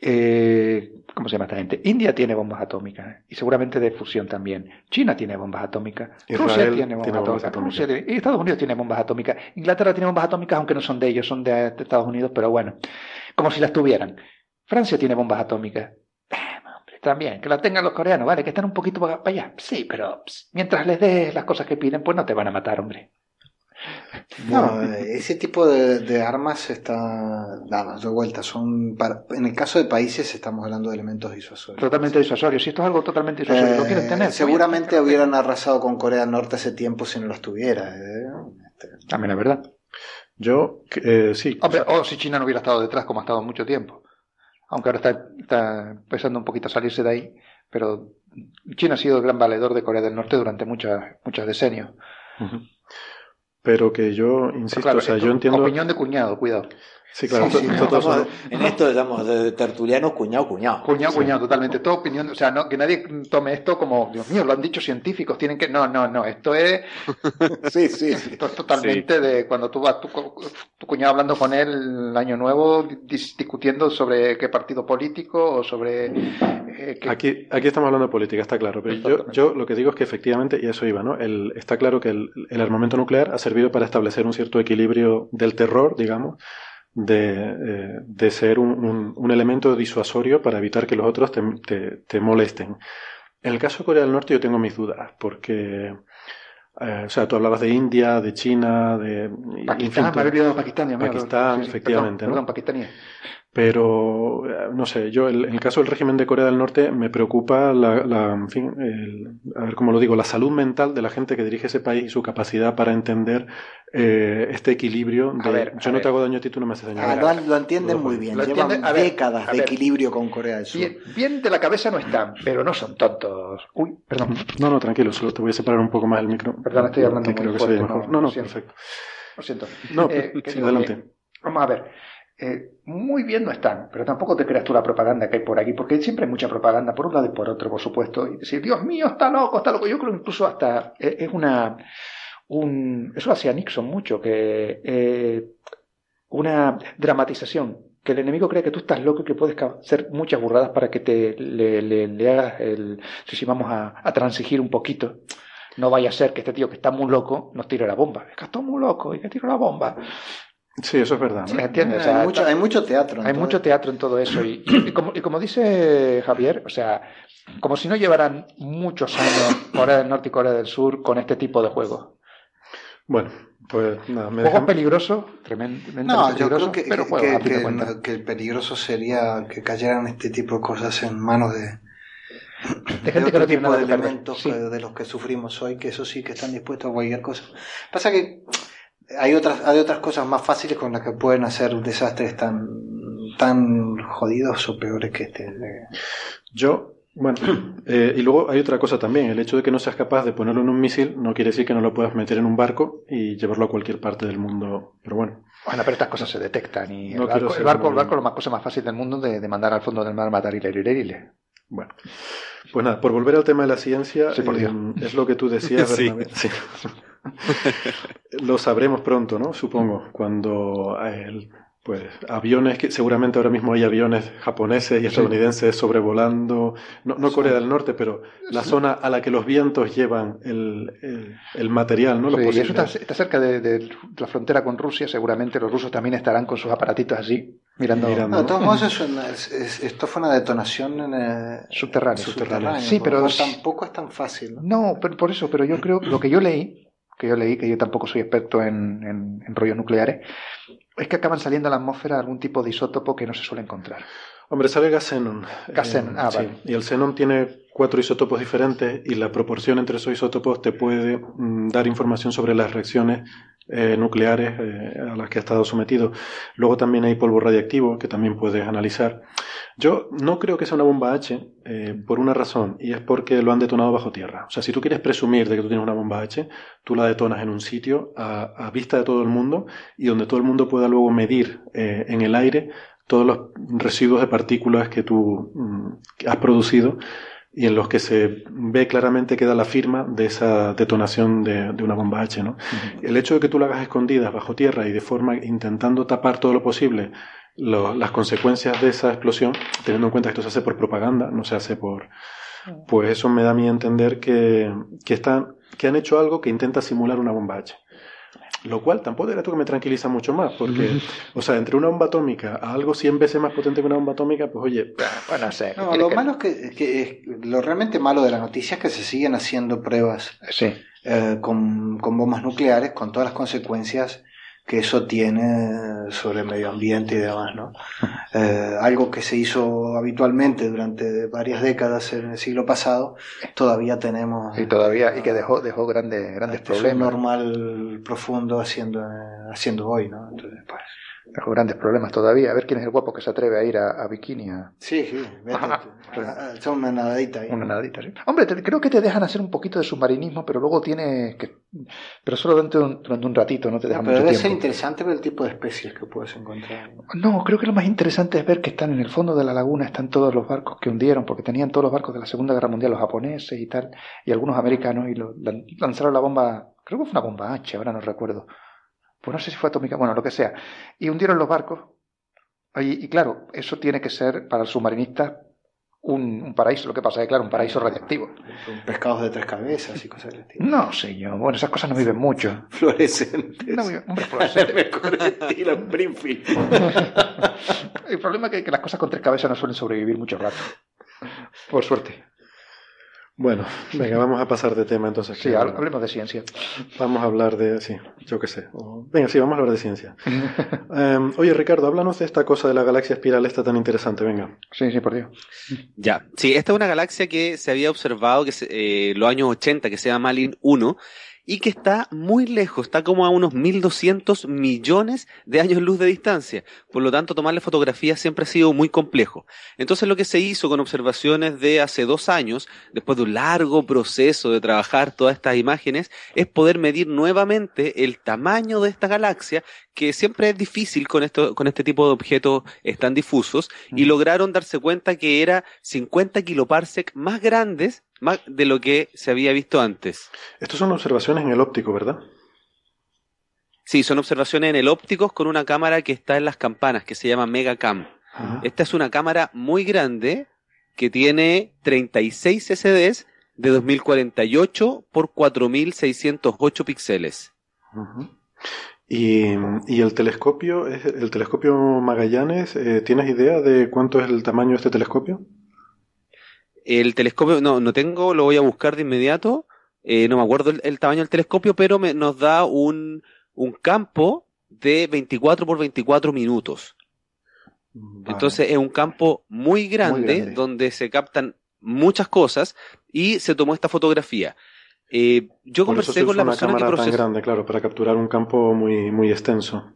eh, ¿cómo se llama esta gente? India tiene bombas atómicas y seguramente de fusión también. China tiene bombas atómicas. Rusia tiene bombas, atómicas. y Estados Unidos tiene bombas atómicas. Inglaterra tiene bombas atómicas, aunque no son de ellos, son de Estados Unidos, pero bueno, como si las tuvieran. Francia tiene bombas atómicas. Eh, también, que la tengan los coreanos, vale, que están un poquito para allá. Sí, pero mientras les des las cosas que piden, pues no te van a matar, hombre. No, ese tipo de, armas está nada de vuelta. Son en el caso de países estamos hablando de elementos disuasorios. Totalmente disuasorios. Si esto es algo totalmente disuasorio, lo quieren tener. Seguramente hubieran arrasado con Corea del Norte hace tiempo si no las tuviera. ¿eh? También es verdad. Yo, eh, sí. o, o si China no hubiera estado detrás como ha estado mucho tiempo. Aunque ahora está, está empezando un poquito a salirse de ahí, pero China ha sido el gran valedor de Corea del Norte durante muchos muchos decenios. Pero que yo insisto, o sea, yo entiendo. Opinión de cuñado, cuidado. Sí, claro. en esto estamos de tertulianos cuñado, cuñado. Cuñado, cuñado, totalmente. Toda opinión, o sea, no, que nadie tome esto como, Dios mío, lo han dicho científicos, tienen que. No, no, no, esto es. sí, sí, Esto es totalmente de cuando tú vas, tu, tu, cuñado hablando con él el año nuevo, discutiendo sobre qué partido político o sobre. Eh, aquí, aquí estamos hablando de política, está claro. Pero yo, yo lo que digo es que efectivamente, y eso iba, ¿no? El, está claro que el, el armamento nuclear ha servido para establecer un cierto equilibrio del terror, digamos de, eh, de ser un, un, elemento disuasorio para evitar que los otros te, te, te, molesten. En el caso de Corea del Norte yo tengo mis dudas, porque, eh, o sea, tú hablabas de India, de China, de... Pakistán, me Pakistán, Pakistán, efectivamente. Perdón, Pakistán. Pero, eh, no sé, yo en el caso del régimen de Corea del Norte me preocupa la, la en fin, el, a ver cómo lo digo, la salud mental de la gente que dirige ese país y su capacidad para entender eh, este equilibrio de ver, yo no te hago daño a ti, tú no me haces daño ah, a mí. Lo, entienden muy bien, lo llevan entiende, décadas ver, de equilibrio con Corea del Sur. Bien, bien, de la cabeza no están, pero no son tontos. Uy, perdón. No, no, tranquilo, solo te voy a separar un poco más el micro. Perdón, estoy hablando que creo que fuerte, mejor. No, no, no perfecto. Lo siento. No, eh, sí, adelante. Vamos a ver. Eh, muy bien no están, pero tampoco te creas tú la propaganda que hay por aquí, porque siempre hay mucha propaganda, por un lado y por otro, por supuesto, y decir, Dios mío, está loco, está loco. Yo creo incluso hasta eh, es una... Un, eso hacía Nixon mucho, que eh, una dramatización, que el enemigo cree que tú estás loco y que puedes hacer muchas burradas para que te le, hagas el, si, vamos a, a transigir un poquito. No vaya a ser que este tío que está muy loco nos tire la bomba. Es que está muy loco y que tiro la bomba. Sí, eso es verdad. ¿Me entiendes? O sea, hay, mucho, hay, mucho, teatro. hay mucho teatro en todo eso. Y, y, como, y, como, dice Javier, o sea, como si no llevaran muchos años Corea del Norte y Corea del Sur con este tipo de juegos. Bueno, pues nada, me Juego dejan... peligroso, tremendamente no, peligroso, yo creo que, pero juego, que, que, que, el peligroso sería que cayeran este tipo de cosas en manos de, de gente de que no tiene tipo de elementos sí. de los que sufrimos hoy, que eso sí que están dispuestos a cualquier cosa. Pasa que hay otras, hay otras cosas más fáciles con las que pueden hacer desastres tan, tan jodidos o peores que este. Yo, bueno, eh, y luego hay otra cosa también, el hecho de que no seas capaz de ponerlo en un misil no quiere decir que no lo puedas meter en un barco y llevarlo a cualquier parte del mundo, pero bueno. Bueno, pero estas cosas se detectan y no el, barco, el, barco, el barco es la cosa más fácil del mundo de, de mandar al fondo del mar matar y leer Bueno, pues nada, por volver al tema de la ciencia, sí, por Dios. Eh, es lo que tú decías, sí. Bernabé. Sí. Lo sabremos pronto, ¿no? Supongo, cuando el, pues aviones que seguramente ahora mismo hay aviones japoneses y estadounidenses sí. sobrevolando no, no, Corea del Norte pero la sí. zona a la que los vientos llevan el, el, el material no sí, y eso está, está cerca de, de, la frontera con Rusia. Seguramente los rusos también estarán con sus aparatitos allí mirando, mirando. No, de todos modos es, es, esto fue una detonación en el... subterránea, subterránea sí pero tampoco es tan fácil no, no pero por eso pero yo creo lo que yo leí que yo leí, que yo tampoco soy experto en, en, en rollos nucleares, es que acaban saliendo a la atmósfera algún tipo de isótopo que no se suele encontrar. Hombre, sale gas xenón. Gas xenón, eh, ah, sí. vale. Y el xenón tiene cuatro isótopos diferentes y la proporción entre esos isótopos te puede mm, dar información sobre las reacciones eh, nucleares eh, a las que ha estado sometido. Luego también hay polvo radiactivo que también puedes analizar. Yo no creo que sea una bomba H eh, por una razón y es porque lo han detonado bajo tierra. O sea, si tú quieres presumir de que tú tienes una bomba H, tú la detonas en un sitio a, a vista de todo el mundo y donde todo el mundo pueda luego medir en el aire todos los residuos de partículas que tú mm, has producido y en los que se ve claramente que da la firma de esa detonación de, de una bomba H, ¿no? Uh -huh. El hecho de que tú la hagas escondidas bajo tierra y de forma intentando tapar todo lo posible lo, las consecuencias de esa explosión, teniendo en cuenta que esto se hace por propaganda, no se hace por, pues eso me da a mí entender que, que están, que han hecho algo que intenta simular una bomba H. Lo cual tampoco era tú que me tranquiliza mucho más, porque, o sea, entre una bomba atómica a algo 100 veces más potente que una bomba atómica, pues oye, bueno, sé. No, lo que... malo es que, que, lo realmente malo de la noticia es que se siguen haciendo pruebas sí. eh, con, con bombas nucleares, con todas las consecuencias que eso tiene sobre el medio ambiente y demás, ¿no? Eh, algo que se hizo habitualmente durante varias décadas en el siglo pasado, todavía tenemos... Y todavía, y que dejó, dejó grandes, grandes problemas. normal profundo haciendo, haciendo hoy, ¿no? Entonces, pues... Tengo grandes problemas todavía. A ver quién es el guapo que se atreve a ir a, Bikini. Sí, sí. Son una nadadita ahí. Una nadadita, sí. Hombre, creo que te dejan hacer un poquito de submarinismo, pero luego tienes que. Pero solo durante un, durante un ratito, no te dejan pero mucho debe ser interesante ver el tipo de especies que puedes encontrar. No, creo que lo más interesante es ver que están en el fondo de la laguna, están todos los barcos que hundieron, porque tenían todos los barcos de la Segunda Guerra Mundial, los japoneses y tal, y algunos americanos, y lo, lanzaron la bomba, creo que fue una bomba H, ahora no recuerdo pues no sé si fue atómica, bueno, lo que sea, y hundieron los barcos. Y, claro, eso tiene que ser para el submarinista un, paraíso. Lo que pasa es que, claro, un paraíso radiactivo. Pescados de tres cabezas y cosas así. No sé yo. Bueno, esas cosas no viven mucho. Fluorescentes. No, hombre, fluorescentes. el problema es que las cosas con tres cabezas no suelen sobrevivir mucho rato. Por suerte. Bueno, venga, vamos a pasar de tema entonces. Sí, hablemos de ciencia. Vamos a hablar de, sí, yo qué sé. Venga, sí, vamos a hablar de ciencia. Em, oye, Ricardo, háblanos de esta cosa de la galaxia espiral esta tan interesante, venga. Sí, sí, por Dios. Ya, sí, esta es una galaxia que se había observado que eh, los años 80, que se llama Malin 1, y que está muy lejos, está como a unos 1200 millones de años luz de distancia. Por lo tanto, tomarle fotografías siempre ha sido muy complejo. Entonces, lo que se hizo con observaciones de hace dos años, después de un largo proceso de trabajar todas estas imágenes, es poder medir nuevamente el tamaño de esta galaxia, que siempre es difícil con, esto, con este tipo de objetos tan difusos, y lograron darse cuenta que era 50 kiloparsec más grandes más de lo que se había visto antes. Estos son observaciones en el óptico, ¿verdad? Sí, son observaciones en el óptico con una cámara que está en las campanas, que se llama Megacam. Esta es una cámara muy grande que tiene 36 SDs de 2048 por 4608 píxeles. ¿Y, el telescopio, el telescopio Magallanes, eh, ¿tienes idea de cuánto es el tamaño de este telescopio? El telescopio, no, no tengo, lo voy a buscar de inmediato. Eh, no me acuerdo el, tamaño del telescopio, pero me, nos da un, un campo de 24 por 24 minutos. Entonces es un campo muy grande, donde se captan muchas cosas y se tomó esta fotografía. Eh, yo conversé con la persona que procesó. tan grande, claro, para capturar un campo muy, muy extenso.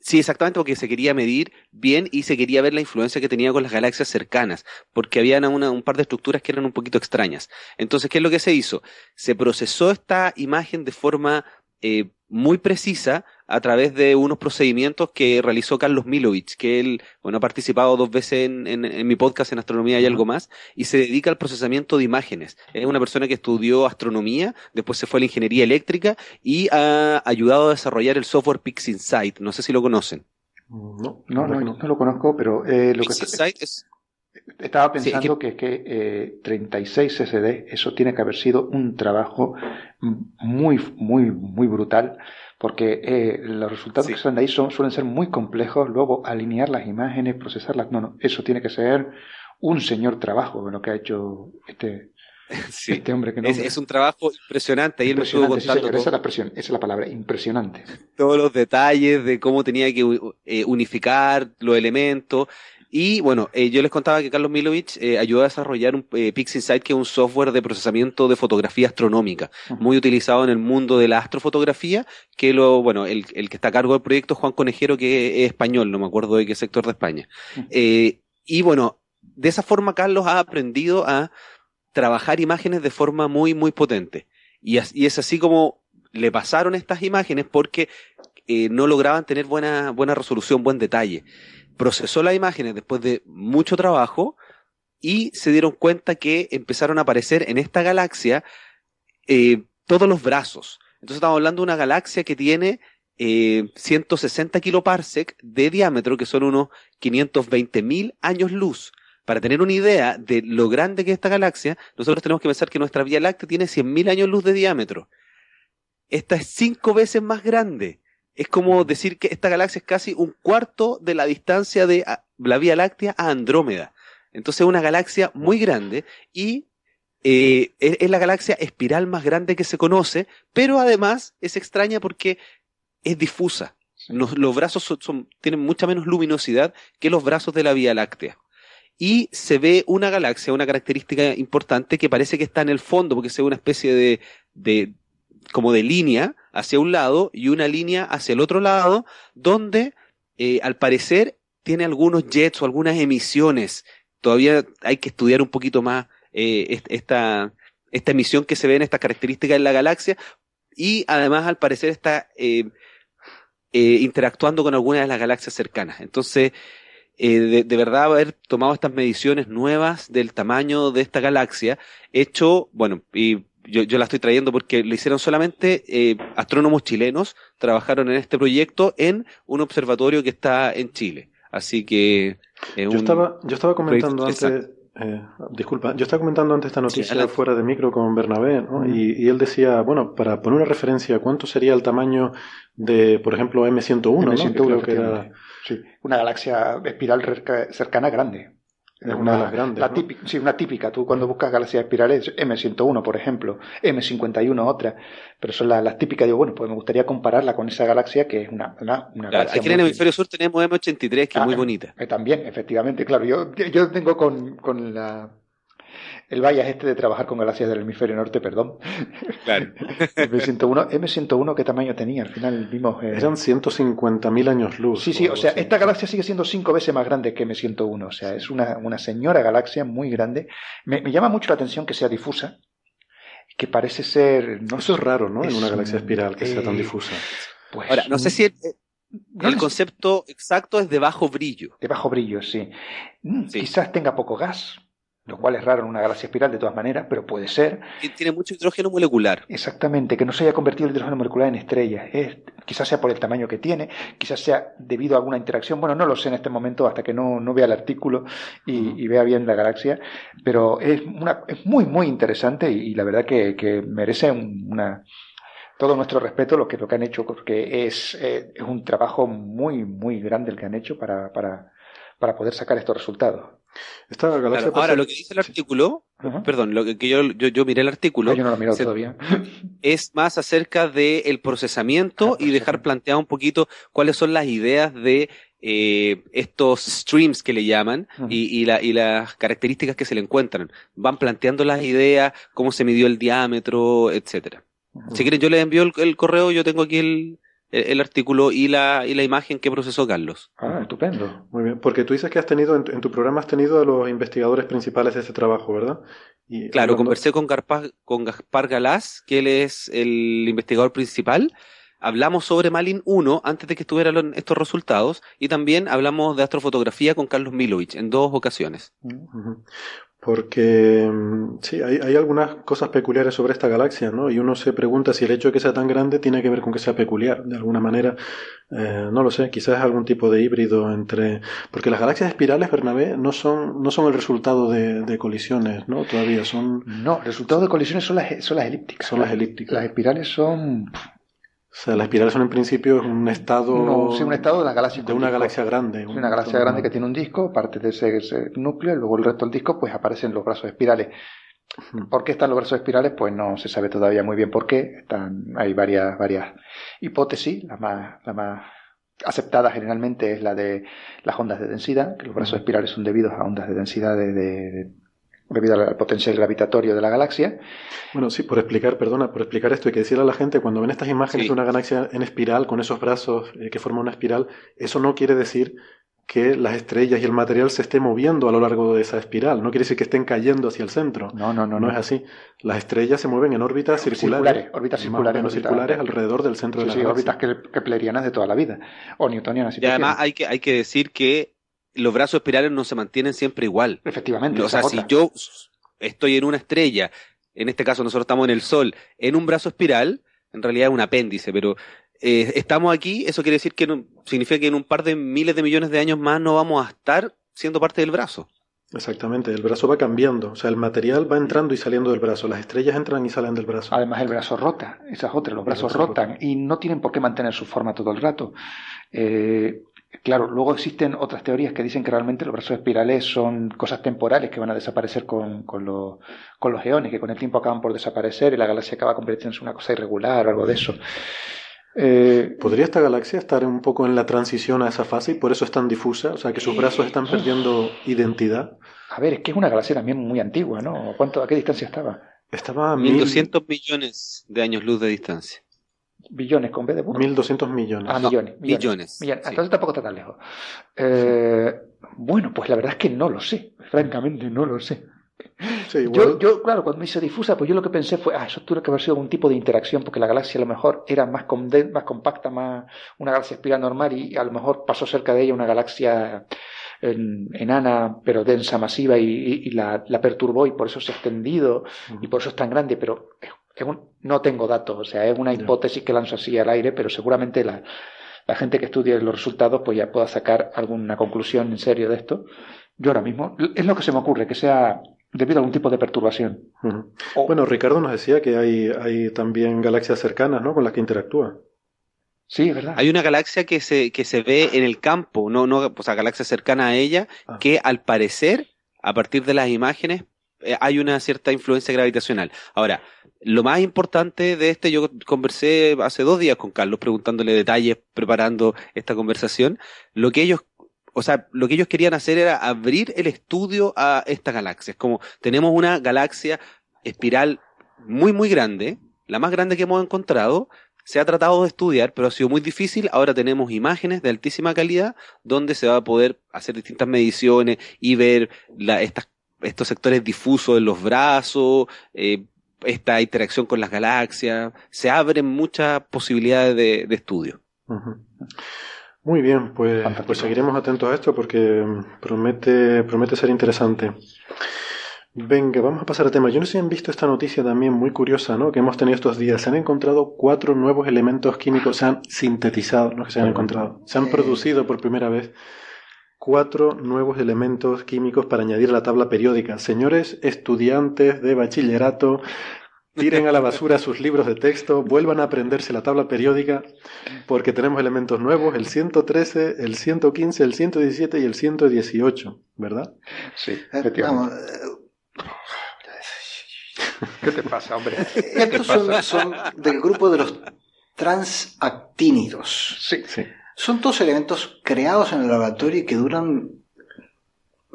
Sí, exactamente, porque se quería medir bien y se quería ver la influencia que tenía con las galaxias cercanas, porque había un par de estructuras que eran un poquito extrañas. Entonces, ¿qué es lo que se hizo? Se procesó esta imagen de forma eh, muy precisa a través de unos procedimientos que realizó Carlos Milovich, que él, bueno, ha participado dos veces en, mi podcast en Astronomía y algo más, y se dedica al procesamiento de imágenes. Es una persona que estudió astronomía, después se fue a la ingeniería eléctrica y ha ayudado a desarrollar el software PixInsight. No sé si lo conocen. No, no, no, lo conozco, pero eh, lo que es... Estaba pensando que, que eh, 36 SD, eso tiene que haber sido un trabajo muy, muy, muy brutal, porque eh, los resultados que salen de ahí son, suelen ser muy complejos, luego alinear las imágenes, procesarlas, no, no, eso tiene que ser un señor trabajo lo que ha hecho este, este hombre que no es, un trabajo impresionante. Ahí él me estuvo contando. esa, es la esa es la palabra, impresionante. Todos los detalles de cómo tenía que eh, unificar los elementos. Y bueno, eh, yo les contaba que Carlos Milovich eh, ayudó a desarrollar un eh, PixInsight, que es un software de procesamiento de fotografía astronómica, muy utilizado en el mundo de la astrofotografía, que lo, bueno, el, el, que está a cargo del proyecto es Juan Conejero, que es español, no me acuerdo de qué sector de España. y bueno, de esa forma Carlos ha aprendido a trabajar imágenes de forma muy, muy potente. Y, y es así como le pasaron estas imágenes porque no lograban tener buena, buena resolución, buen detalle procesó las imágenes después de mucho trabajo y se dieron cuenta que empezaron a aparecer en esta galaxia eh, todos los brazos. Entonces estamos hablando de una galaxia que tiene eh, 160 kiloparsec de diámetro, que son unos 520 mil años luz. Para tener una idea de lo grande que es esta galaxia, nosotros tenemos que pensar que nuestra Vía Láctea tiene 100.000 años luz de diámetro. Esta es cinco veces más grande es como decir que esta galaxia es casi un cuarto de la distancia de la Vía Láctea a Andrómeda. Entonces es una galaxia muy grande y eh, es, la galaxia espiral más grande que se conoce, pero además es extraña porque es difusa. los brazos tienen mucha menos luminosidad que los brazos de la Vía Láctea. Y se ve una galaxia, una característica importante que parece que está en el fondo, porque se ve una especie de, como de línea hacia un lado y una línea hacia el otro lado, donde eh, al parecer tiene algunos jets o algunas emisiones. Todavía hay que estudiar un poquito más eh, esta, esta emisión que se ve en estas características en la galaxia y además al parecer está eh, interactuando con algunas de las galaxias cercanas. Entonces, de, de, verdad haber tomado estas mediciones nuevas del tamaño de esta galaxia, hecho, bueno, y yo, yo la estoy trayendo porque lo hicieron solamente eh, astrónomos chilenos, trabajaron en este proyecto en un observatorio que está en Chile. Así que... yo, estaba, yo estaba comentando antes... Eh, disculpa, yo estaba comentando antes esta noticia fuera de micro con Bernabé, ¿no? y, y, él decía, bueno, para poner una referencia, ¿cuánto sería el tamaño de, por ejemplo, M101? M101 ¿no? creo que era... Sí, una galaxia espiral cercana grande. Es una, de las grandes. La típica, sí, una típica. Tú cuando buscas galaxias espirales, M101, por ejemplo, M51, otra, pero son las, las, típicas. Digo, bueno, pues me gustaría compararla con esa galaxia que es una, una, una galaxia. Aquí en el hemisferio sur tenemos M83, que es ah, muy bonita. Eh, también, efectivamente, claro. Yo, yo tengo con, con la el bias este de trabajar con galaxias del hemisferio norte, perdón. Claro. M101, M101, ¿qué tamaño tenía? Al final vimos... Eh... Eran 150.000 años luz. Sí, sí, o sea, esta galaxia sigue siendo cinco veces más grande que M101. O sea, es una, una señora galaxia muy grande. Me, me, llama mucho la atención que sea difusa, que parece ser... No Eso es raro, ¿no? en una galaxia espiral que sea tan eh, difusa. Pues, Ahora, no sé si... El, el concepto exacto es de bajo brillo. De bajo brillo, sí. Mm, sí. Quizás tenga poco gas, lo cual es raro en una galaxia espiral de todas maneras, pero puede ser. Tiene mucho hidrógeno molecular. Exactamente, que no se haya convertido el hidrógeno molecular en estrellas. Es, quizás sea por el tamaño que tiene, quizás sea debido a alguna interacción. Bueno, no lo sé en este momento hasta que no, no vea el artículo y, y, vea bien la galaxia, pero es, una, es muy, muy interesante y, y la verdad que, que merece una, todo nuestro respeto lo que, lo que han hecho, porque es, eh, es un trabajo muy, muy grande el que han hecho para, para, para poder sacar estos resultados. Claro, ahora, lo que dice el artículo, perdón, lo que yo, yo, yo, miré el artículo, ah, yo no lo se, todavía. es más acerca del el procesamiento ah, y dejar planteado un poquito cuáles son las ideas de eh, estos streams que le llaman y, y, la, y las características que se le encuentran. Van planteando las ideas, cómo se midió el diámetro, etcétera. Si quieren, yo les envío el, el correo, yo tengo aquí el, el, artículo y la, y la imagen que procesó Carlos. Ah, estupendo. Muy bien, porque tú dices que has tenido, en tu, en tu programa has tenido a los investigadores principales de ese trabajo, ¿verdad? Y, claro, hablando... conversé con, Garpa, con Gaspar Galás, que él es el investigador principal. Hablamos sobre Malin 1 antes de que estuvieran estos resultados y también hablamos de astrofotografía con Carlos Milovich en dos ocasiones. Uh -huh. Porque mm, sí, hay, hay, algunas cosas peculiares sobre esta galaxia, ¿no? Y uno se pregunta si el hecho de que sea tan grande tiene que ver con que sea peculiar, de alguna manera. Eh, no lo sé, quizás algún tipo de híbrido entre. Porque las galaxias espirales, Bernabé, no son, no son el resultado de, de colisiones, ¿no? Todavía son. No, el resultado de colisiones son las, son las elípticas. Son las elípticas. Las espirales son o sea, las espirales son en principio un estado. No, sí, un estado de la galaxia. De una galaxia grande. Un una galaxia grande que tiene un disco, parte de ese, ese, núcleo, y luego el resto del disco, pues aparecen los brazos espirales. ¿Por qué están los brazos espirales? Pues no se sabe todavía muy bien por qué. Están, hay varias, varias hipótesis. La más, la más aceptada generalmente es la de las ondas de densidad, que los brazos espirales son debidos a ondas de densidad de, de, de debido al potencial gravitatorio de la galaxia. Bueno, sí, por explicar, perdona, por explicar esto, hay que decirle a la gente, cuando ven estas imágenes sí. de una galaxia en espiral, con esos brazos eh, que forman una espiral, eso no quiere decir que las estrellas y el material se esté moviendo a lo largo de esa espiral. No quiere decir que estén cayendo hacia el centro. No, no, no. No, no. es así. Las estrellas se mueven en órbitas circulares. circulares órbitas circulares. Más circulares alrededor del centro sí, de la sí, galaxia. órbitas keplerianas de toda la vida. O newtonianas. Si y además hay que, hay que decir que los brazos espirales no se mantienen siempre igual. Efectivamente. O sea, si yo estoy en una estrella, en este caso nosotros estamos en el Sol, en un brazo espiral, en realidad es un apéndice, pero eh, estamos aquí, eso quiere decir que no, significa que en un par de miles de millones de años más no vamos a estar siendo parte del brazo. Exactamente, el brazo va cambiando, o sea, el material va entrando y saliendo del brazo, las estrellas entran y salen del brazo. Además, el brazo rota, esas otras, los brazos rotan rota. y no tienen por qué mantener su forma todo el rato. Eh, Claro, luego existen otras teorías que dicen que realmente los brazos espirales son cosas temporales que van a desaparecer con, con, lo, con los eones, que con el tiempo acaban por desaparecer y la galaxia acaba convirtiéndose en una cosa irregular o algo de eso. Eh, ¿Podría esta galaxia estar un poco en la transición a esa fase y por eso es tan difusa? O sea, que sus brazos están perdiendo identidad. A ver, es que es una galaxia también muy antigua, ¿no? ¿Cuánto, ¿A qué distancia estaba? Estaba a 1.200 millones de años luz de distancia. Billones con B de burro. 1.200 millones. Ah, millones. millones. Entonces tampoco está tan lejos. Eh, bueno, pues la verdad es que no lo sé. Francamente, no lo sé. yo, yo, claro, cuando me hice difusa, pues yo lo que pensé fue, ah, eso tuvo que haber sido algún tipo de interacción, porque la galaxia a lo mejor era más, más compacta, más una galaxia espiral normal, y a lo mejor pasó cerca de ella una galaxia enana, pero densa, masiva, y, la, perturbó, y por eso se ha extendido, y por eso es tan grande, pero no tengo datos, o sea, es una hipótesis que lanzo así al aire, pero seguramente la, gente que estudie los resultados pues ya pueda sacar alguna conclusión en serio de esto. Yo ahora mismo, es lo que se me ocurre, que sea debido a algún tipo de perturbación. Bueno, Ricardo nos decía que hay, hay también galaxias cercanas, ¿no? Con las que interactúa. Sí, es verdad. Hay una galaxia que se, que se ve en el campo, no, no, o sea, galaxia cercana a ella, ah. que al parecer, a partir de las imágenes, hay una cierta influencia gravitacional. Ahora, lo más importante de este, yo conversé hace dos días con Carlos preguntándole detalles, preparando esta conversación. Lo que ellos, o sea, lo que ellos querían hacer era abrir el estudio a esta galaxia. Es como, tenemos una galaxia espiral muy, muy grande, la más grande que hemos encontrado, se ha tratado de estudiar, pero ha sido muy difícil. Ahora tenemos imágenes de altísima calidad donde se va a poder hacer distintas mediciones y ver la, estas estos sectores difusos en los brazos, eh, esta interacción con las galaxias, se abren muchas posibilidades de, estudio. Muy bien, pues, pues seguiremos atentos a esto porque promete, promete ser interesante. Venga, vamos a pasar al tema. Yo no sé si han visto esta noticia también muy curiosa, ¿no? Que hemos tenido estos días. Se han encontrado cuatro nuevos elementos químicos, se han sintetizado, no que se han encontrado, se han producido por primera vez cuatro nuevos elementos químicos para añadir a la tabla periódica. Señores estudiantes de bachillerato, tiren a la basura sus libros de texto, vuelvan a aprenderse la tabla periódica, porque tenemos elementos nuevos, el 113, el 115, el 117 y el 118, ¿verdad? Sí, eh, efectivamente. Eh, ¿Qué te pasa, hombre? Estos Son, son, del grupo de los transactínidos. Sí, sí. Son todos elementos creados en el laboratorio y que duran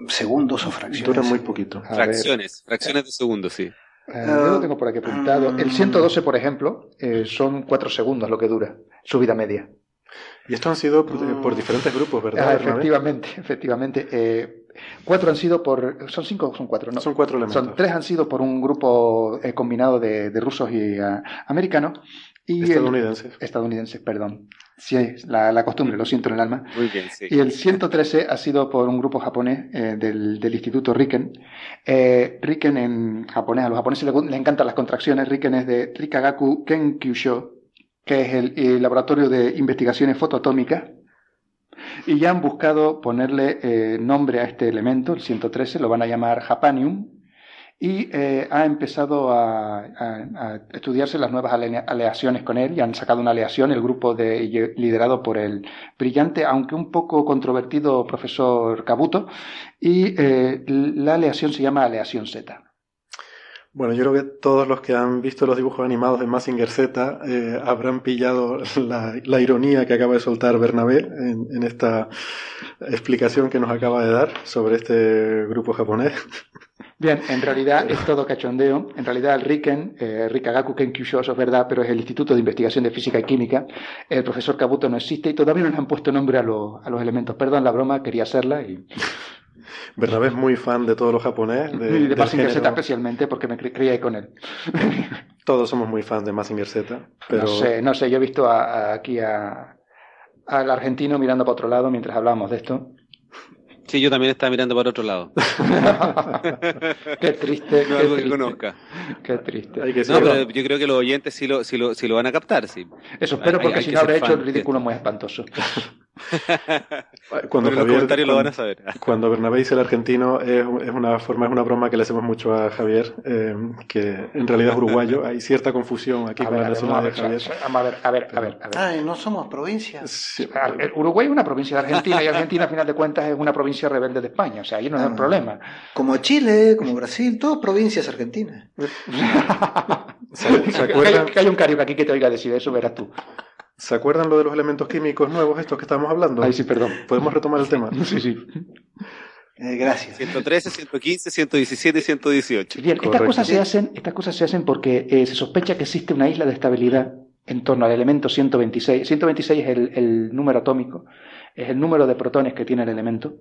segundos o fracciones. Duran muy poquito. fracciones, fracciones de segundos, sí. Eh, yo lo tengo por aquí apuntado. El 112, por ejemplo, eh, son cuatro segundos lo que dura, su vida media. Y esto han sido por, diferentes grupos, ¿verdad? Ah, efectivamente, efectivamente. Eh, cuatro han sido por. ¿Son cinco o son cuatro? No. Son cuatro elementos. Son tres han sido por un grupo combinado de, rusos y americanos. Y estadounidenses. estadounidenses, perdón. Sí, la, la, costumbre, lo siento en el alma. Muy bien, sí. Y el 113 ha sido por un grupo japonés eh, del, del, Instituto Riken. Eh, Riken en japonés, a los japoneses les, encantan las contracciones. Riken es de Rikagaku Kenkyusho, que es el, laboratorio de investigaciones fotoatómicas. Y ya han buscado ponerle eh, nombre a este elemento, el 113, lo van a llamar Japanium, y eh, ha empezado a, estudiarse las nuevas aleaciones con él y han sacado una aleación, el grupo de, liderado por el brillante, aunque un poco controvertido profesor Cabuto, y eh, la aleación se llama aleación Z. Bueno, yo creo que todos los que han visto los dibujos animados de Massinger Z eh, habrán pillado la, ironía que acaba de soltar Bernabé en, esta explicación que nos acaba de dar sobre este grupo japonés. Bien, en realidad es todo cachondeo. En realidad el RIKEN, eh, Rikagaku Kenkyusho, eso es verdad, pero es el Instituto de Investigación de Física y Química. El profesor Kabuto no existe y todavía no le han puesto nombre a, los, a los elementos. Perdón la broma, quería hacerla y... Bernabé es muy fan de todo lo japonés. De, y de Massinger Z especialmente porque me crié con él. Todos somos muy fans de Massinger Z. Pero... No sé, no sé, yo he visto aquí a, al argentino mirando para otro lado mientras hablábamos de esto. Sí, yo también estaba mirando para otro lado. qué triste. No algo que conozca. Qué triste. no, pero yo creo que los oyentes sí lo, sí lo, sí lo van a captar, sí. Eso espero, porque si no habrá hecho el ridículo muy espantoso. cuando Javier, lo van a saber. cuando Bernabé dice el argentino, es, una forma, es una broma que le hacemos mucho a Javier, eh, que en realidad es uruguayo. Hay cierta confusión aquí con la nacionalidad de Javier. A ver, a ver, a ver. Ay, no somos provincias. Uruguay es una provincia de Argentina y Argentina, a final de cuentas, es una provincia rebelde de España. O sea, ahí no es el ah. problema. Como Chile, como Brasil, todas provincias argentinas. ¿Se, acuerdan? Que hay, un carioca aquí que te oiga decir eso, verás tú. ¿Se acuerdan lo de los elementos químicos nuevos, estos que estábamos hablando? Ay, sí, perdón. ¿Podemos retomar el tema? sí, sí. Eh, gracias. 113, 115, 117 y 118. Bien, estas cosas, se hacen, estas cosas se hacen porque eh, se sospecha que existe una isla de estabilidad en torno al elemento 126. 126 es el, el número atómico, es el número de protones que tiene el elemento.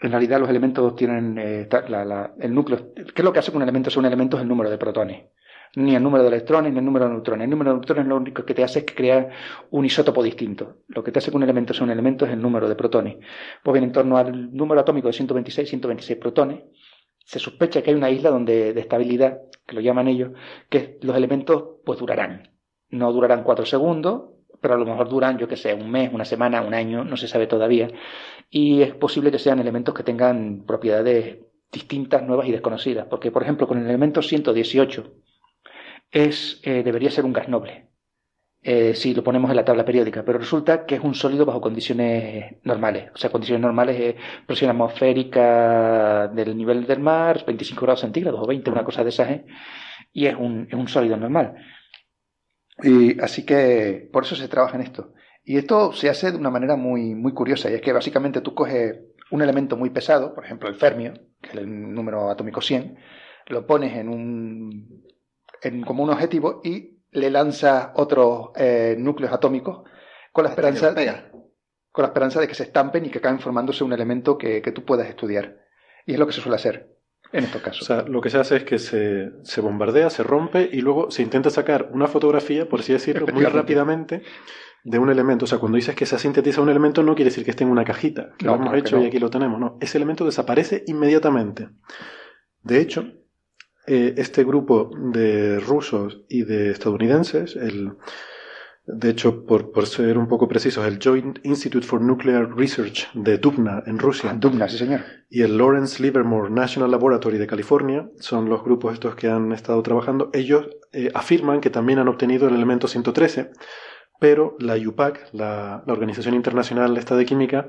En realidad los elementos tienen eh, el núcleo. ¿Qué es lo que hace que un elemento sea un elemento? Es el número de protones. Ni el número de electrones ni el número de neutrones. El número de neutrones lo único que te hace es crear un isótopo distinto. Lo que te hace que un elemento sea un elemento es el número de protones. Pues bien, en torno al número atómico de 126, 126 protones, se sospecha que hay una isla donde, de estabilidad, que lo llaman ellos, que los elementos pues durarán. No durarán cuatro segundos, pero a lo mejor duran, yo que sé, un mes, una semana, un año, no se sabe todavía. Y es posible que sean elementos que tengan propiedades distintas, nuevas y desconocidas. Porque, por ejemplo, con el elemento 118 es, eh, debería ser un gas noble. Eh, si lo ponemos en la tabla periódica, pero resulta que es un sólido bajo condiciones normales, o sea, condiciones normales, eh, presión atmosférica del nivel del mar, 25 grados centígrados o 20, una cosa de esas, y es un, es un sólido normal. Y así que por eso se trabaja en esto. Y esto se hace de una manera muy, muy curiosa, y es que básicamente tú coges un elemento muy pesado, por ejemplo el fermio, que es el número atómico 100, lo pones en un, en, como un objetivo y le lanzas otros eh, núcleos atómicos con la esperanza con la esperanza de que se estampen y que acaben formándose un elemento que, que tú puedas estudiar. Y es lo que se suele hacer en estos casos. O sea, lo que se hace es que se, se, bombardea, se rompe y luego se intenta sacar una fotografía, por así decirlo, muy rápidamente de un elemento. O sea, cuando dices que se sintetiza un elemento no quiere decir que esté en una cajita, que lo hemos hecho y aquí lo tenemos. No, ese elemento desaparece inmediatamente. De hecho, eh, este grupo de rusos y de estadounidenses, el, de hecho, por, por, ser un poco precisos, el Joint Institute for Nuclear Research de Dubna, en Rusia. Dubna, sí, señor. Y el Lawrence Livermore National Laboratory de California, son los grupos estos que han estado trabajando. Ellos eh, afirman que también han obtenido el elemento 113, pero la IUPAC, la, la Organización Internacional esta de Química,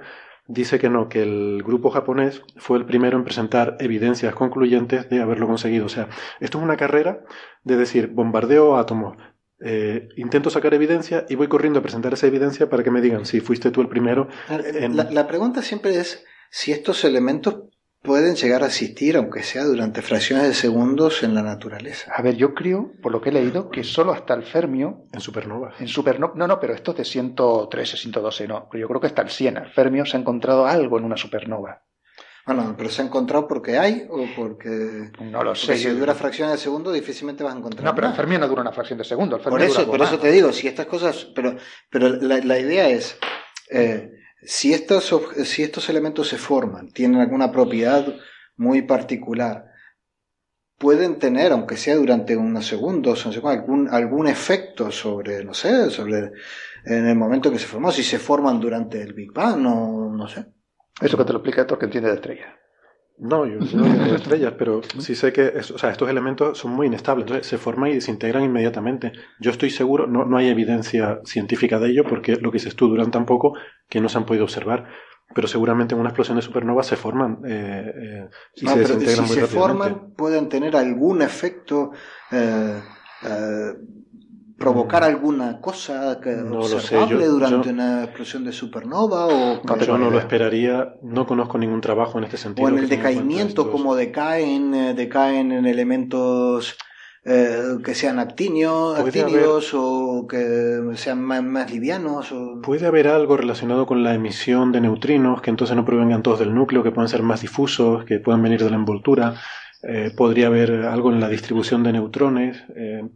dice que no, que el grupo japonés fue el primero en presentar evidencias concluyentes de haberlo conseguido. O sea, esto es una carrera de decir, bombardeo átomos, eh, intento sacar evidencia y voy corriendo a presentar esa evidencia para que me digan si fuiste tú el primero. La, pregunta siempre es si estos elementos pueden llegar a existir, aunque sea durante fracciones de segundos, en la naturaleza. A ver, yo creo, por lo que he leído, que solo hasta el fermio. En supernova. En supernova. No, no, pero esto es de 113, 112, no. Pero yo creo que hasta el 100. El fermio se ha encontrado algo en una supernova. Bueno, pero se ha encontrado porque hay o porque. No lo sé. si dura fracciones de segundo, difícilmente vas a encontrar. No, pero el fermio no dura una fracción de segundo. El por eso, por eso te digo, si estas cosas. Pero, pero la, idea es. Eh, si estos, si estos elementos se forman, tienen alguna propiedad muy particular, pueden tener, aunque sea durante unos segundos, algún, algún efecto sobre, no sé, sobre en el momento que se formó, si se forman durante el Big Bang, no, no sé. Eso que te lo explica esto que entiende de estrellas. No, yo no de estrellas, pero sí sé que o sea, estos elementos son muy inestables, entonces se forman y desintegran inmediatamente. Yo estoy seguro, no, no hay evidencia científica de ello, porque lo que dices tú duran tan poco que no se han podido observar, pero seguramente en una explosión de supernova se forman eh, eh, y se desintegran si se forman, pueden tener algún efecto eh, provocar alguna cosa que no observable durante una explosión de supernova o yo no lo esperaría no conozco ningún trabajo en este sentido o en el decaimiento como decaen eh, decaen en elementos eh, que sean actinios, o que sean más, livianos. O... Puede haber algo relacionado con la emisión de neutrinos que entonces no provengan todos del núcleo, que puedan ser más difusos, que puedan venir de la envoltura. Eh, podría haber algo en la distribución de neutrones,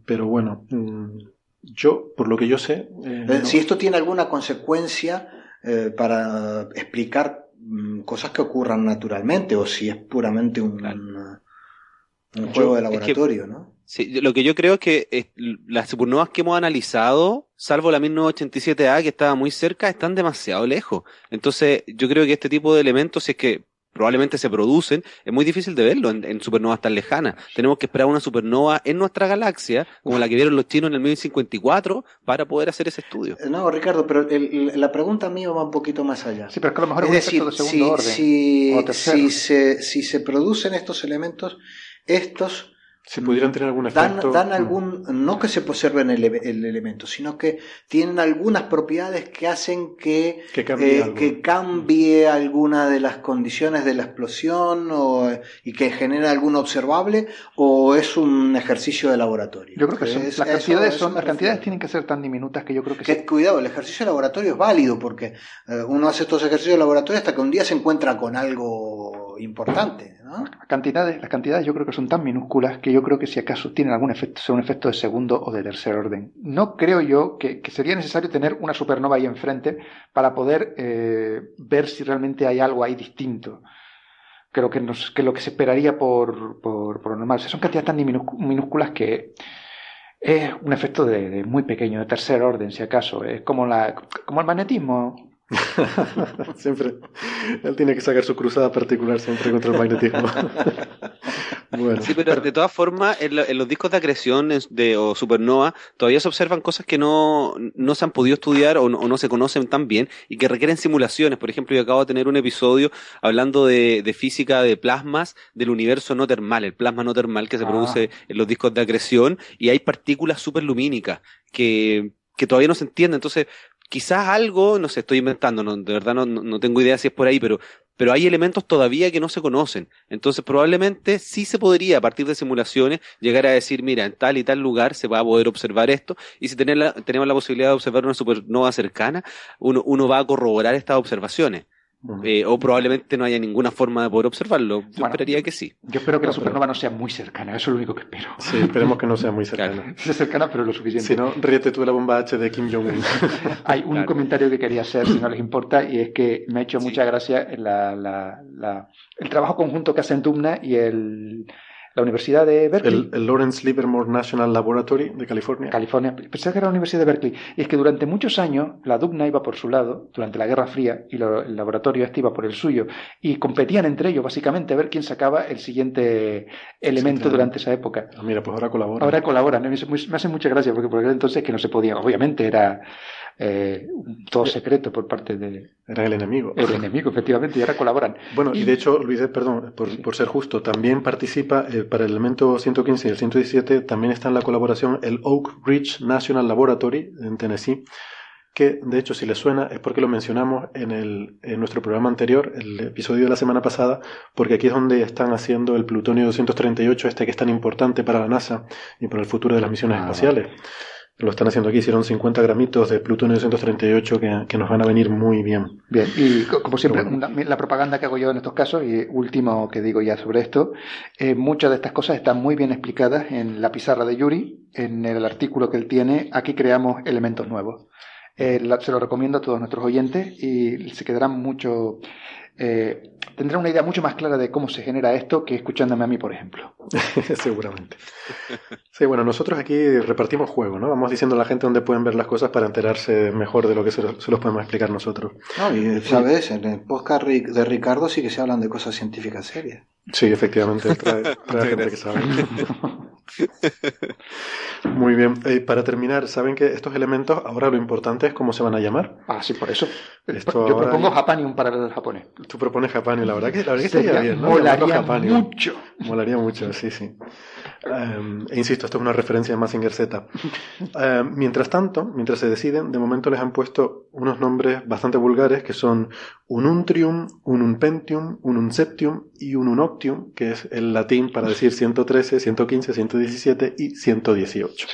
pero bueno, mm, yo, por lo que yo sé. Eh, eh, si esto tiene alguna consecuencia eh, para explicar mm, cosas que ocurran naturalmente o si es puramente un, un juego de laboratorio, ¿no? Sí, lo que yo creo es que las supernovas que hemos analizado, salvo la 1987A que estaba muy cerca, están demasiado lejos. Entonces, yo creo que este tipo de elementos, si es que probablemente se producen, es muy difícil de verlo en, supernovas tan lejanas. Tenemos que esperar una supernova en nuestra galaxia, como la que vieron los chinos en el 1954, para poder hacer ese estudio. Eh, no, Ricardo, pero la pregunta mía va un poquito más allá. Sí, pero que a lo mejor es, decir, si, Si, se, si se producen estos elementos, estos Si pudieran tener algún efecto. Dan, algún, no que se observen el, el, elemento, sino que tienen algunas propiedades que hacen que, que cambie, eh, que cambie alguna de las condiciones de la explosión o, y que genere algún observable, o es un ejercicio de laboratorio. Yo creo que las, cantidades son, las cantidades tienen que ser tan diminutas que yo creo que, que Cuidado, el ejercicio de laboratorio es válido porque eh, uno hace estos ejercicios de laboratorio hasta que un día se encuentra con algo importante. ¿no? Las, cantidades, las cantidades yo creo que son tan minúsculas que yo creo que si acaso tienen algún efecto, son un efecto de segundo o de tercer orden. No creo yo que, sería necesario tener una supernova ahí enfrente para poder eh, ver si realmente hay algo ahí distinto. Creo que, lo que se esperaría por, lo normal. son cantidades tan minúsculas que es un efecto de, muy pequeño, de tercer orden, si acaso. Es como, la, como el magnetismo. siempre. Él tiene que sacar su cruzada particular siempre contra el magnetismo. bueno. Sí, pero de todas formas, en, los discos de acreción de, o supernova todavía se observan cosas que no, no se han podido estudiar o no, se conocen tan bien y que requieren simulaciones. Por ejemplo, yo acabo de tener un episodio hablando de, física de plasmas del universo no termal, el plasma no termal que se ah. produce en los discos de acreción y hay partículas superlumínicas que que todavía no se entiende. Entonces, quizás algo, no sé, estoy inventando, no, de verdad no, tengo idea si es por ahí, pero, pero hay elementos todavía que no se conocen. Entonces probablemente sí se podría, a partir de simulaciones, llegar a decir, mira, en tal y tal lugar se va a poder observar esto, y si la, tenemos la posibilidad de observar una supernova cercana, uno, uno va a corroborar estas observaciones. Eh, o probablemente no haya ninguna forma de poder observarlo. Yo esperaría que sí. Yo espero que la supernova no sea muy cercana, eso es lo único que espero. Sí, esperemos que no sea muy cercana. Sea cercana, pero lo suficiente. Si no, ríete tú de la bomba H de Kim Jong-un. Hay un comentario que quería hacer, si no les importa, y es que me ha hecho mucha gracia el trabajo conjunto que hacen Dumna y el la Universidad de Berkeley. El, Lawrence Livermore National Laboratory de California. California. Pensé que era la Universidad de Berkeley. Y es que durante muchos años la DUCNA iba por su lado, durante la Guerra Fría, y el laboratorio este iba por el suyo. Y competían entre ellos, básicamente, a ver quién sacaba el siguiente elemento durante esa época. Ah, mira, pues ahora colaboran. Ahora colaboran. Me, me hace mucha gracia, porque por aquel entonces que no se podía. Obviamente era eh, todo secreto por parte de... Era el enemigo. El enemigo, efectivamente, y ahora colaboran. Bueno, y, de hecho, Luis, perdón, por, ser justo, también participa eh, para el elemento 115 y el 117, también está en la colaboración el Oak Ridge National Laboratory en Tennessee, que de hecho si le suena es porque lo mencionamos en, el, en nuestro programa anterior, el episodio de la semana pasada, porque aquí es donde están haciendo el plutonio 238, este que es tan importante para la NASA y para el futuro de las misiones ah, espaciales. Lo están haciendo aquí, hicieron 50 gramitos de plutonio 238 que, que nos van a venir muy bien. Bien, y como siempre, la propaganda que hago yo en estos casos, y último que digo ya sobre esto, eh, muchas de estas cosas están muy bien explicadas en la pizarra de Yuri, en el artículo que él tiene, aquí creamos elementos nuevos. Eh, se lo recomiendo a todos nuestros oyentes y se quedarán mucho eh, tendrá una idea mucho más clara de cómo se genera esto que escuchándome a mí, por ejemplo. Seguramente. Sí, bueno, nosotros aquí repartimos juego, ¿no? Vamos diciendo a la gente dónde pueden ver las cosas para enterarse mejor de lo que se, los podemos explicar nosotros. No, y sabes, en el podcast de Ricardo sí que se hablan de cosas científicas serias. Sí, efectivamente, trae, gente que sabe. Muy bien. Eh, para terminar, ¿saben que estos elementos ahora lo importante es cómo se van a llamar? Ah, sí, por eso. Yo propongo Japanium para el japonés. Tú propones Japanium, la verdad que, la verdad que estaría bien, ¿no? Molaría mucho. Molaría mucho, sí, sí. E insisto, esto es una referencia de Massinger Z. Em, mientras tanto, mientras se deciden, de momento les han puesto unos nombres bastante vulgares que son un untrium, un unpentium, un unseptium y un unoctium, que es el latín para decir 113, 115, 117 y 118.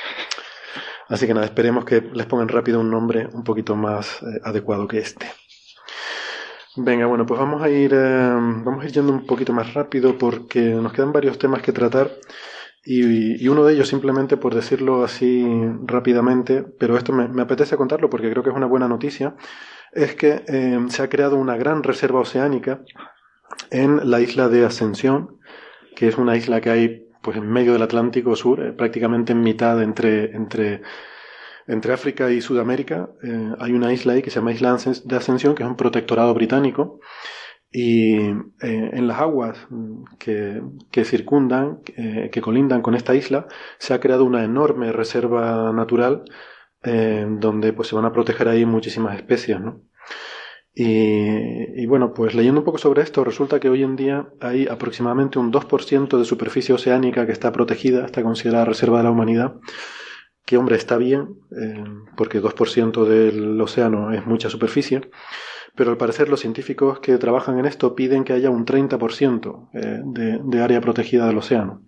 Así que nada, esperemos que les pongan rápido un nombre un poquito más eh, adecuado que este. Venga, bueno, pues vamos a ir, em, vamos a ir yendo un poquito más rápido porque nos quedan varios temas que tratar. Y, uno de ellos, simplemente por decirlo así rápidamente, pero esto me, apetece contarlo porque creo que es una buena noticia, es que eh, se ha creado una gran reserva oceánica en la isla de Ascensión, que es una isla que hay pues en medio del Atlántico Sur, eh, prácticamente en mitad entre, entre, entre África y Sudamérica. Eh, hay una isla ahí que se llama Isla de Ascensión, que es un protectorado británico y eh, en las aguas que, que circundan, eh, que colindan con esta isla, se ha creado una enorme reserva natural eh, donde pues se van a proteger ahí muchísimas especies, ¿no? Y, bueno, pues leyendo un poco sobre esto, resulta que hoy en día hay aproximadamente un 2% de superficie oceánica que está protegida, está considerada reserva de la humanidad, que hombre, está bien, porque 2% del océano es mucha superficie, pero al parecer los científicos que trabajan en esto piden que haya un 30% eh, de, de área protegida del océano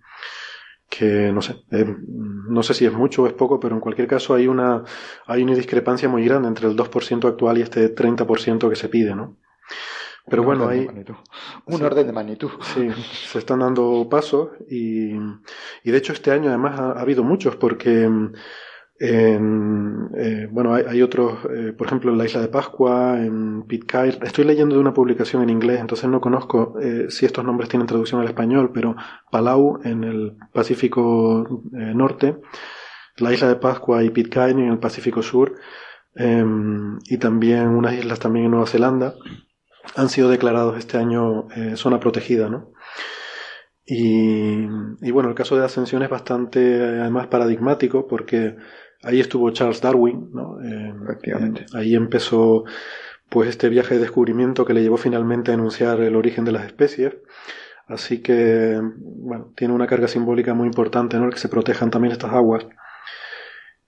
que no sé, eh, no sé si es mucho o es poco, pero en cualquier caso hay una, hay una discrepancia muy grande entre el 2% actual y este 30% que se pide, ¿no? Pero bueno, hay... Un orden de magnitud. Sí, se están dando pasos y, y de hecho este año además ha habido muchos porque en, eh, bueno, hay, otros, eh, por ejemplo, en la isla de Pascua, en Pitcairn. Estoy leyendo de una publicación en inglés, entonces no conozco eh, si estos nombres tienen traducción al español, pero Palau en el Pacífico Norte, la isla de Pascua y Pitcairn en el Pacífico Sur, em, y también unas islas también en Nueva Zelanda, han sido declarados este año zona protegida, ¿no? Y, y, bueno, el caso de Ascensión es bastante, además, paradigmático porque Ahí estuvo Charles Darwin, ¿no? Eh, Efectivamente. ahí empezó pues este viaje de descubrimiento que le llevó finalmente a enunciar el origen de las especies. Así que, bueno, tiene una carga simbólica muy importante, ¿no? El que se protejan también estas aguas.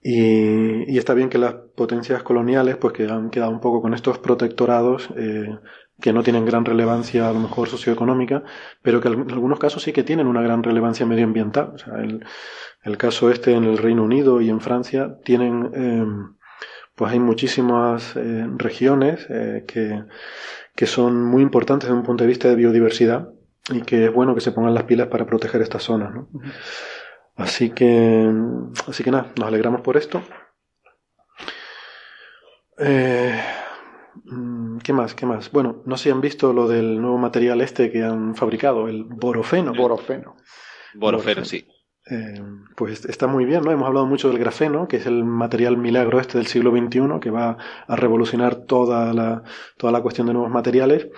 Y, y está bien que las potencias coloniales, pues que han quedado un poco con estos protectorados, eh, que no tienen gran relevancia a lo mejor socioeconómica, pero que en algunos casos sí que tienen una gran relevancia medioambiental. O sea, el, el caso este en el Reino Unido y en Francia tienen, em, pues hay muchísimas eh, regiones eh, que, que son muy importantes desde un punto de vista de biodiversidad y que es bueno que se pongan las pilas para proteger estas zonas. ¿no? Así que, así que nada, nos alegramos por esto. Eh, mm, ¿Qué más? ¿Qué más? Bueno, no sé si han visto lo del nuevo material este que han fabricado, el borofeno. Borofeno. Borofeno, sí. Eh, pues está muy bien, ¿no? Hemos hablado mucho del grafeno, que es el material milagro este del siglo XXI, que va a revolucionar toda la, toda la cuestión de nuevos materiales,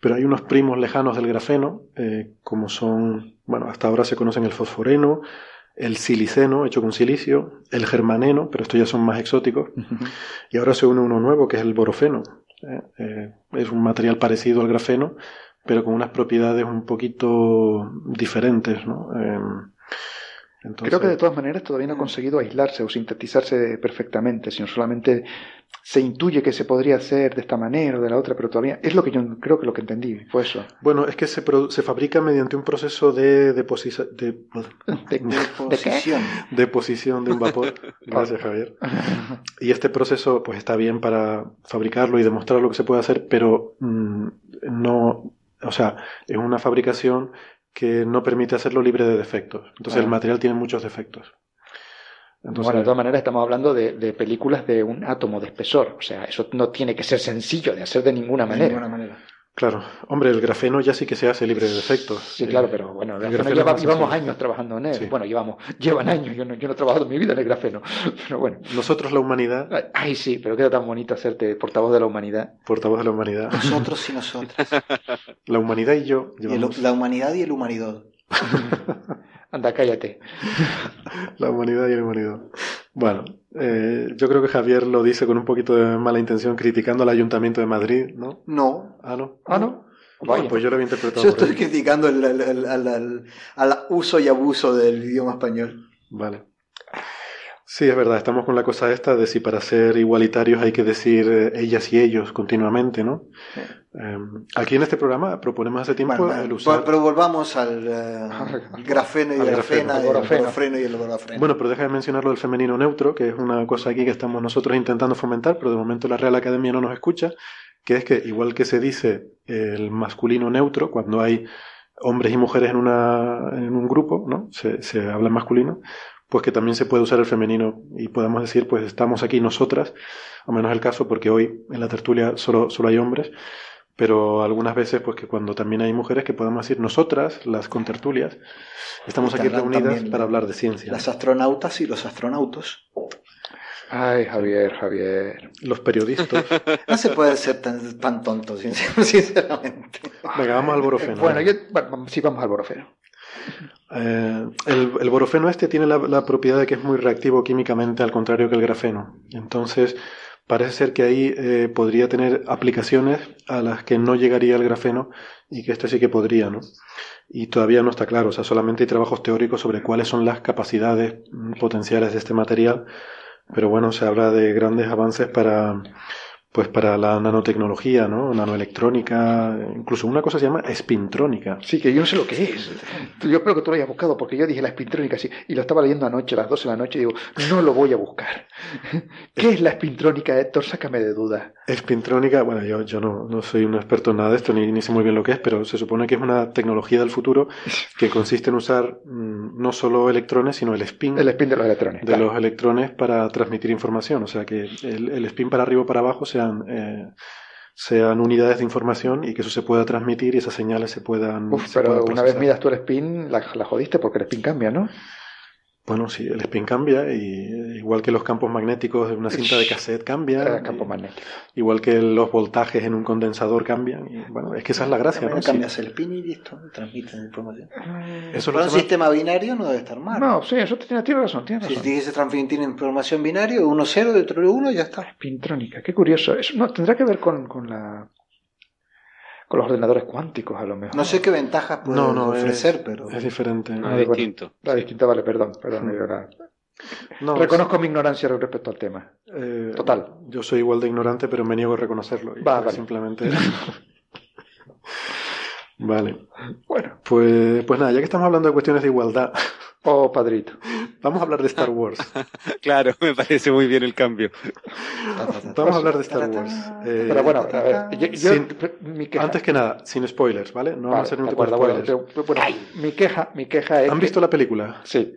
pero hay unos primos lejanos del grafeno, eh, como son, bueno, hasta ahora se conocen el fosforeno, el siliceno, hecho con silicio, el germaneno, pero estos ya son más exóticos, y ahora se une uno nuevo, que es el borofeno. ¿Eh? es un material parecido al grafeno, pero con unas propiedades un poquito diferentes, ¿no? Creo que de todas maneras todavía no ha conseguido aislarse o sintetizarse perfectamente, sino solamente se intuye que se podría hacer de esta manera o de la otra, pero todavía es lo que yo creo que lo que entendí fue eso. Bueno, es que se, se fabrica mediante un proceso de, deposición de, deposición. deposición de un vapor. Gracias, Javier. Y este proceso pues está bien para fabricarlo y demostrar lo que se puede hacer, pero mm, no, o sea, es una fabricación que no permite hacerlo libre de defectos. Entonces el material tiene muchos defectos. Entonces, bueno, de todas maneras estamos hablando de, de, películas de un átomo de espesor. O sea, eso no tiene que ser sencillo de hacer de ninguna manera. De ninguna manera. Claro, hombre, el grafeno ya sí que se hace libre de defectos. Sí, claro, pero bueno, el, grafeno, llevamos años trabajando en él. Bueno, llevamos, llevan años, yo no, yo no he trabajado en mi vida en el grafeno. Pero bueno. Nosotros la humanidad. Ay, sí, pero queda tan bonito hacerte portavoz de la humanidad. Portavoz de la humanidad. Nosotros y nosotras. La humanidad y yo. Llevamos... la humanidad y el humanidad. Anda, cállate. La humanidad y el humanidad. Bueno, eh, yo creo que Javier lo dice con un poquito de mala intención, criticando al Ayuntamiento de Madrid, ¿no? No. Ah, no. Ah, no. Bueno, pues yo lo había interpretado. Yo estoy criticando el, el, uso y abuso del idioma español. Vale. Sí, es verdad, estamos con la cosa esta de si para ser igualitarios hay que decir eh, ellas y ellos continuamente, ¿no? Em, aquí en este programa proponemos hace tiempo el usar... Pero volvamos al, eh, grafeno y el grafena, el borofeno y el borofeno. Bueno, pero deja de mencionar lo del femenino neutro, que es una cosa aquí que estamos nosotros intentando fomentar, pero de momento la Real Academia no nos escucha, que es que igual que se dice el masculino neutro, cuando hay hombres y mujeres en, una, en un grupo, ¿no? Se, se habla en masculino, pues que también se puede usar el femenino y podemos decir, pues estamos aquí nosotras, a menos el caso porque hoy en la tertulia solo, solo hay hombres, pero algunas veces pues que cuando también hay mujeres que podemos decir nosotras, las contertulias, estamos aquí reunidas para hablar de ciencia. Las astronautas y los astronautos. Ay, Javier, Javier. Los periodistas. No se puede ser tan, tan tonto, sinceramente. Venga, vamos al borofeno. Bueno, yo, sí, vamos al borofeno. Eh, el, borofeno este tiene la, propiedad de que es muy reactivo químicamente, al contrario que el grafeno. Entonces, parece ser que ahí eh, podría tener aplicaciones a las que no llegaría el grafeno y que este sí que podría, ¿no? Y todavía no está claro, o sea, solamente hay trabajos teóricos sobre cuáles son las capacidades mm, potenciales de este material, pero bueno, se habla de grandes avances para pues para la nanotecnología, ¿no? Nanoelectrónica, incluso una cosa se llama espintrónica. Sí, que yo no sé lo que es. Yo espero que tú lo hayas buscado, porque yo dije la espintrónica, sí, y lo estaba leyendo anoche, a las 12 de la noche, y digo, no lo voy a buscar. ¿Qué es la espintrónica, Héctor? Sácame de duda. Espintrónica, bueno, yo, yo no, no soy un experto en nada de esto, ni, ni, sé muy bien lo que es, pero se supone que es una tecnología del futuro que consiste en usar mmm, no solo electrones, sino el spin. El spin de los electrones. De claro. los electrones para transmitir información. O sea que el, el spin para arriba o para abajo sean eh, sean unidades de información y que eso se pueda transmitir y esas señales se puedan. Uf, se pero puedan una vez midas tú el spin, la, la, jodiste porque el spin cambia, ¿no? Bueno, sí, el spin cambia, y igual que los campos magnéticos de una cinta de cassette cambian. El campo magnético. Igual que los voltajes en un condensador cambian. Y, bueno, es que esa es la gracia, ¿no? Cambias el spin y listo, transmite la información. Eso Para un sistema binario no debe estar mal. No, sí, eso tiene, tiene razón, tiene razón. Si tienes que transmitir información binario, uno cero, dentro de uno, ya está. Spintrónica, qué curioso. Eso no, tendrá que ver con, con la con los ordenadores cuánticos a lo mejor. No sé qué ventajas puede no, no, ofrecer, es, pero es diferente. Ah, bueno, distinto. La distinta, vale, perdón, perdón. Sí. No, Reconozco mi ignorancia respecto al tema. Eh, Total. Yo soy igual de ignorante, pero me niego a reconocerlo. Va, vale. Simplemente. vale. Bueno. Pues, pues nada, ya que estamos hablando de cuestiones de igualdad. Oh, padrito. Vamos a hablar de Star Wars. claro, me parece muy bien el cambio. Vamos a hablar de Star Wars. Eh, pero bueno, a ver, yo, yo, sin, mi queja... antes que nada, sin spoilers, ¿vale? No vale, vamos a hacer ningún tipo de spoilers. Bueno, bueno, mi queja, mi queja es. ¿Han que... visto la película? Sí.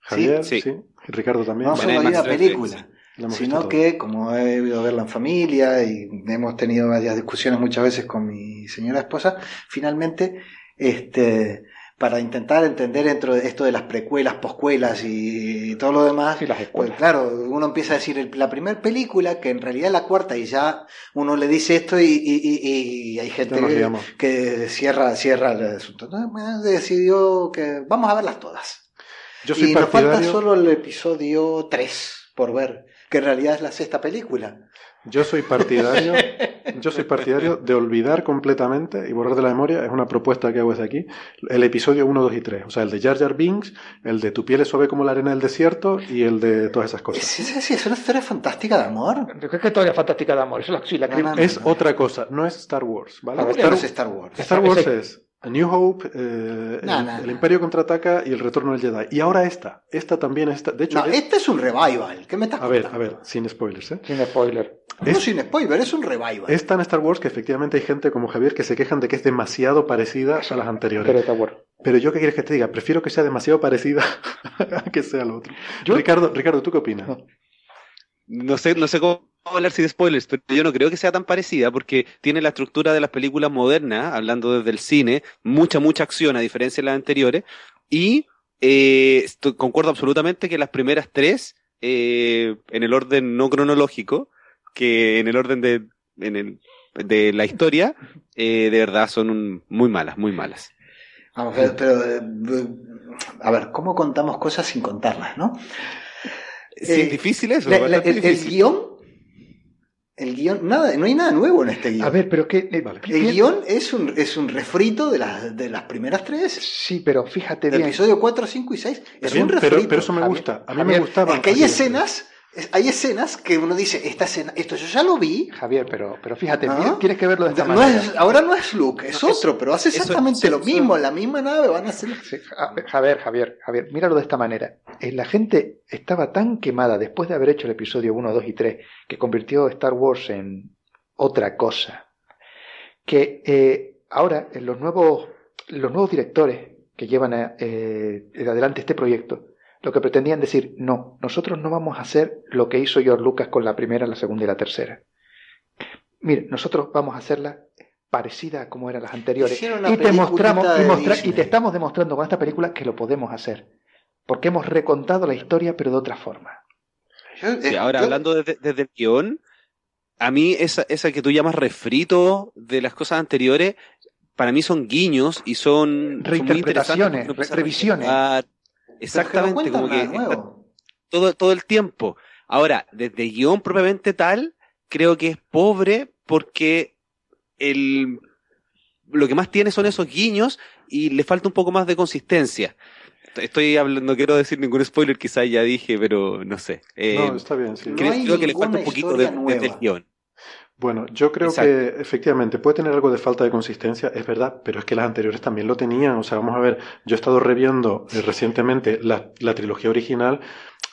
Javier, sí. sí. Y Ricardo también. No solo la película, sino que como he ido a verla en familia y hemos tenido varias discusiones muchas veces con mi señora esposa, finalmente, este para intentar entender dentro de esto de las precuelas, poscuelas y todo lo demás. Sí, las pues claro, uno empieza a decir la primera película, que en realidad es la cuarta, y ya uno le dice esto y, y, y, y hay gente que, que, cierra, cierra el asunto. Entonces, decidió que vamos a verlas todas. Yo soy y partidario... nos falta solo el episodio 3 por ver, que en realidad es la sexta película. Yo soy partidario, yo soy partidario de olvidar completamente y borrar de la memoria, es una propuesta que hago desde aquí, el episodio 1, 2 y 3. O sea, el de Jar Jar Binks, el de Tu piel es suave como la arena del desierto y el de todas esas cosas. Sí, sí, sí, es una historia fantástica de amor. ¿Qué es que historia fantástica de amor? Eso es la, sí, la No, no, no. Es otra cosa, no es Star Wars, ¿vale? ¿Cómo que Star, no es Star Wars? Star Wars es A New Hope, eh, No, el, no, el no. Imperio contraataca y el Retorno del Jedi. Y ahora esta, esta también está. De hecho, No, es- este es un revival. ¿Qué me estás a ver, a ver, sin spoilers, ¿eh? Sin spoiler. No es- sin spoiler, es un revival. Es tan Star Wars que efectivamente hay gente como Javier que se quejan de que es demasiado parecida a las anteriores. Pero está bueno. Pero yo, ¿qué quieres que te diga? Prefiero que sea demasiado parecida a que sea lo otro. Yo- Ricardo, Ricardo, ¿tú qué opinas? No sé, no sé cómo hablar sin spoilers, pero yo no creo que sea tan parecida porque tiene la estructura de las películas modernas, hablando desde el cine, mucha, mucha acción a diferencia de las anteriores, y eh, concuerdo absolutamente que las primeras tres, eh, en el orden no cronológico, que en el orden de, en el, de la historia, eh, de verdad son un- muy malas, muy malas. Vamos a ver, pero. eh, a ver, ¿cómo contamos cosas sin contarlas, no? Sí, Eh, es difícil eso, La- la- el, el difícil. guion. El guion, nada, no hay nada nuevo en este guion. A ver, pero que. eh, Vale. el guion es un, es un refrito de las, de las primeras tres. Sí, pero fíjate bien. episodio 4, 5 y 6. Es bien, un pero, refrito. pero eso me gusta. A mí Javier, me gustaba. Es que hay escenas, es- hay escenas que uno dice, esta escena, esto yo ya lo vi. Javier, pero, pero fíjate, ¿Ah? tienes que verlo de esta No manera. es- ahora no es Luke, es No, otro, pero hace exactamente eso- lo mismo, en la misma nave van a hacer. Sí, Javier, Javier, Javier, míralo de esta manera. Eh, La gente estaba tan quemada después de haber hecho el episodio 1, 2 y 3, que convirtió Star Wars en otra cosa, que eh, ahora en los nuevos, los nuevos directores que llevan a- eh, adelante este proyecto, lo que pretendían decir, no, nosotros no vamos a hacer lo que hizo George Lucas con la primera, la segunda y la tercera. Mire, nosotros vamos a hacerla parecida a como eran las anteriores. Y te mostramos, y, te estamos demostrando con esta película que lo podemos hacer. Porque hemos recontado la historia, pero de otra forma. Yo- Sí, eh, ahora, hablando desde, desde el guion, a mí esa, esa que tú llamas refrito de las cosas anteriores, para mí son guiños y son, son muy Reinterpretaciones, interesantes porque re- empiezan a Exactamente, como que nuevo. todo, todo el tiempo. Ahora, desde guion propiamente tal, creo que es pobre porque el, lo que más tiene son esos guiños y le falta un poco más de consistencia. Estoy hablando, no quiero decir ningún spoiler, quizás ya dije, pero no sé. Eh, no, está bien, sí. Creo, que le falta un poquito de, del guion. Bueno, yo creo que efectivamente puede tener algo de falta de consistencia, es verdad, pero es que las anteriores también lo tenían. O sea, vamos a ver, yo he estado reviendo eh, recientemente la, la trilogía original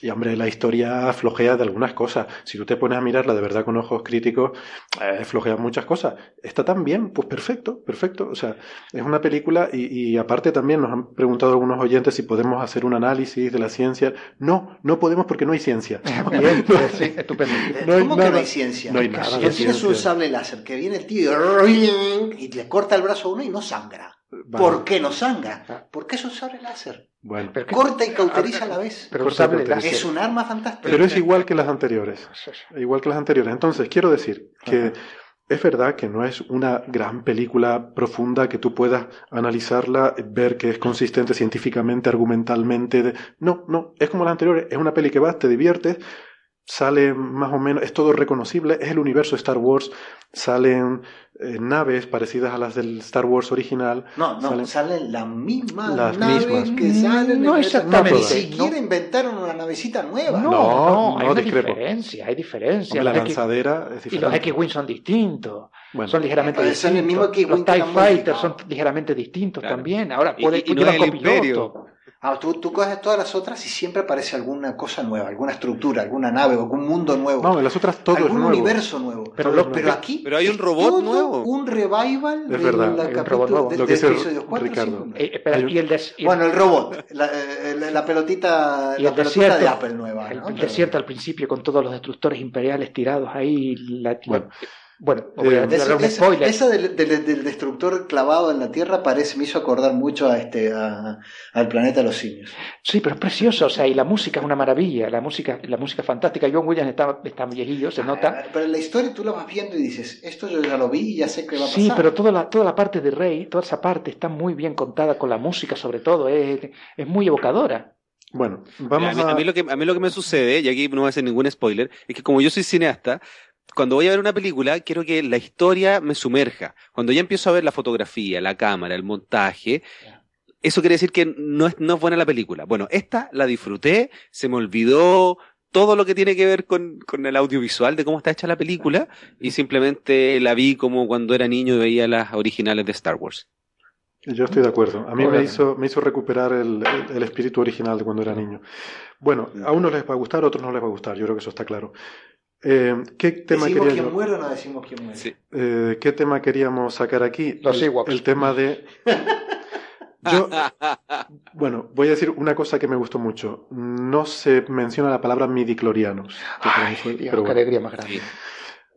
y hombre, la historia flojea de algunas cosas. Si tú te pones a mirarla de verdad con ojos críticos, eh, flojea muchas cosas. Está tan bien, pues perfecto, perfecto. O sea, es una película y, aparte también nos han preguntado algunos oyentes si podemos hacer un análisis de la ciencia. No, no podemos porque no hay ciencia. bien, sí, estupendo. ¿Cómo que no hay ciencia? No hay nada. Tienes un sable láser que viene el tío y le corta el brazo a uno y no sangra. ¿Por qué no sangra? Ah. Porque es un sable láser. Bueno. Corta y cauteriza a la vez. Pero es un arma fantástica. Pero es igual que las anteriores. Igual que las anteriores. Entonces, quiero decir que es verdad que no es una gran película profunda que tú puedas analizarla, ver que es consistente científicamente, argumentalmente. No, no. Es como las anteriores. Es una peli que vas, te diviertes, sale más o menos, es todo reconocible, es el universo Star Wars, salen eh, naves parecidas a las del Star Wars original. No, no, salen, las mismas las naves mismas. que salen. No, exactamente. Ni siquiera inventaron una navecita nueva. No, no, hay una diferencia, hay diferencia. la lanzadera es diferente. Y los X-Wing son distintos. son ligeramente distintos. Son el mismo los TIE Fighters son ligeramente distintos también. Ahora, puede, y, y no el imperio. Ah, tú, tú, coges todas las otras y siempre aparece alguna cosa nueva, alguna estructura, alguna nave, algún mundo nuevo. No, en las otras todo algún es nuevo. universo nuevo. Pero, pero aquí. Pero hay un robot nuevo. Un revival es verdad, de un robot nuevo. Lo que dice Ricardo. Eh, espera, y el des, y bueno, el robot, la, eh, la, la pelotita, y la pelotita de Apple nueva. El, ¿no? el desierto al principio con todos los destructores imperiales tirados ahí. La, bueno. Bueno, voy a esa, un spoiler. Esa, del, del, del, destructor clavado en la Tierra parece, me hizo acordar mucho a este, a, al planeta de los simios. Sí, pero es precioso, o sea, y la música es una maravilla, la música, la música fantástica. John Williams está, está viejillo, se nota. Pero en la historia tú la vas viendo y dices, esto yo ya lo vi y ya sé que va a pasar. Sí, pero toda la, toda la parte de Rey, toda esa parte está muy bien contada con la música sobre todo, es, es muy evocadora. Bueno, vamos a... A, mí, lo que, a mí lo que me sucede, y aquí no voy a hacer ningún spoiler, es que como yo soy cineasta, cuando voy a ver una película, quiero que la historia me sumerja. Cuando ya empiezo a ver la fotografía, la cámara, el montaje, eso quiere decir que no es, no es buena la película. Bueno, esta la disfruté, se me olvidó todo lo que tiene que ver con, con, el audiovisual de cómo está hecha la película y simplemente la vi como cuando era niño y veía las originales de Star Wars. Yo estoy de acuerdo. A mí me hizo, me hizo recuperar el, el, el, espíritu original de cuando era niño. Bueno, a unos les va a gustar, a otros no les va a gustar. Yo creo que eso está claro. Eh, ¿Qué tema ¿Decimos quería quién muere o no decimos quién muere? Sí. Eh, ¿Qué tema queríamos sacar aquí? Los el, Ewoks. el tema de. Yo, bueno, voy a decir una cosa que me gustó mucho. No se menciona la palabra midiclorianos. Ay, fue, Dios, pero bueno. alegría más grande.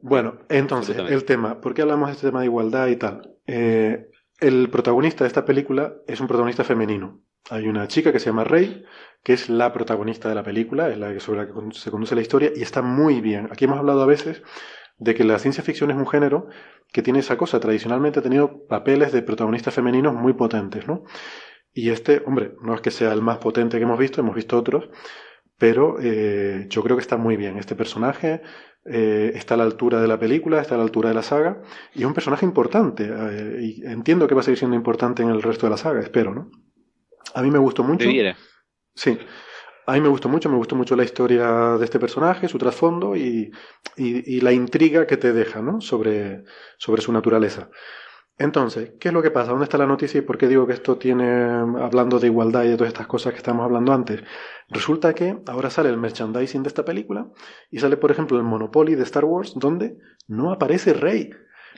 Bueno, entonces, el tema. ¿Por qué hablamos de este tema de igualdad y tal? Eh, el protagonista de esta película es un protagonista femenino. Hay una chica que se llama Rey, que es la protagonista de la película, es la sobre la que se conduce la historia, y está muy bien. Aquí hemos hablado a veces de que la ciencia ficción es un género que tiene esa cosa. Tradicionalmente ha tenido papeles de protagonistas femeninos muy potentes, ¿no? Y este, hombre, no es que sea el más potente que hemos visto, hemos visto otros, pero eh, yo creo que está muy bien. Este personaje eh, está a la altura de la película, está a la altura de la saga, y es un personaje importante. Eh, y entiendo que va a seguir siendo importante en el resto de la saga, espero, ¿no? A mí me gustó mucho. Debiera. Sí. A mí me gustó mucho, me gustó mucho la historia de este personaje, su trasfondo y, y, y la intriga que te deja, ¿no? Sobre, sobre su naturaleza. Entonces, ¿qué es lo que pasa? ¿Dónde está la noticia y por qué digo que esto tiene, hablando de igualdad y de todas estas cosas que estamos hablando antes? Resulta que ahora sale el merchandising de esta película y sale, por ejemplo, el Monopoly de Star Wars, donde no aparece Rey.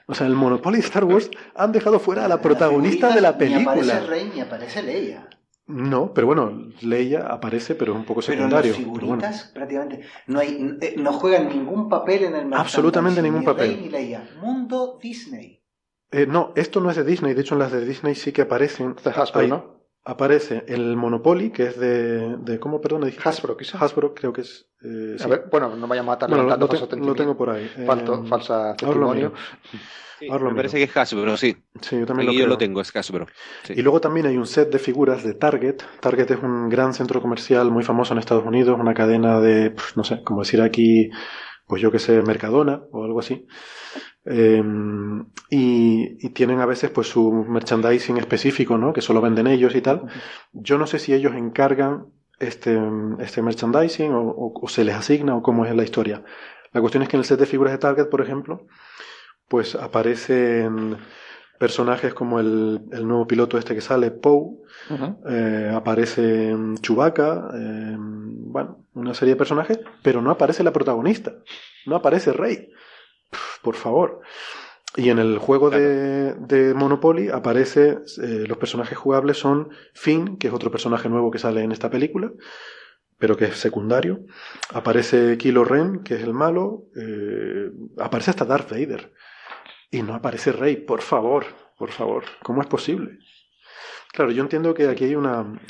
O sea, el Monopoly de Star Wars han dejado fuera a la protagonista de la película. Ni aparece Rey ni aparece Leia. No, pero bueno, Leia aparece, pero es un poco secundario. Pero las figuritas, bueno. prácticamente, no, hay, eh, no juegan ningún papel en el Absolutamente ningún ni papel. Rey ni Leia. Mundo Disney. Eh, no, esto no es de Disney. De hecho, en las de Disney sí que aparecen. Hasbro, Hay- ¿no? Aparece el Monopoly, que es de. de ¿Cómo, perdón? Dije? Hasbro, quizá. Hasbro, creo que es. eh, A ver, bueno, no vayamos a estar Bueno, lo, te- lo tengo por ahí. Falto, Eh, falsa testimonio. Sí, me parece que es Hasbro, sí. Sí, yo también Aquí lo yo creo. lo tengo, es Hasbro. Sí. Y luego también hay un set de figuras de Target. Target es un gran centro comercial muy famoso en Estados Unidos, una cadena de, no sé, como decir aquí, pues yo que sé, Mercadona o algo así. Em, y, tienen a veces pues su merchandising específico, ¿no? Que solo venden ellos y tal. Yo no sé si ellos encargan este, este merchandising o, se les asigna o cómo es la historia. La cuestión es que en el set de figuras de Target, por ejemplo, pues aparecen personajes como el, el nuevo piloto este que sale, Poe, eh, aparece Chewbacca, eh, bueno, una serie de personajes, pero no aparece la protagonista, no aparece Rey. Por favor. Y en el juego de, de, Monopoly aparece, eh, los personajes jugables son Finn, que es otro personaje nuevo que sale en esta película, pero que es secundario. Aparece Kylo Ren, que es el malo. aparece hasta Darth Vader. Y no aparece Rey, por favor, por favor. ¿Cómo es posible? Claro, yo entiendo que aquí hay una,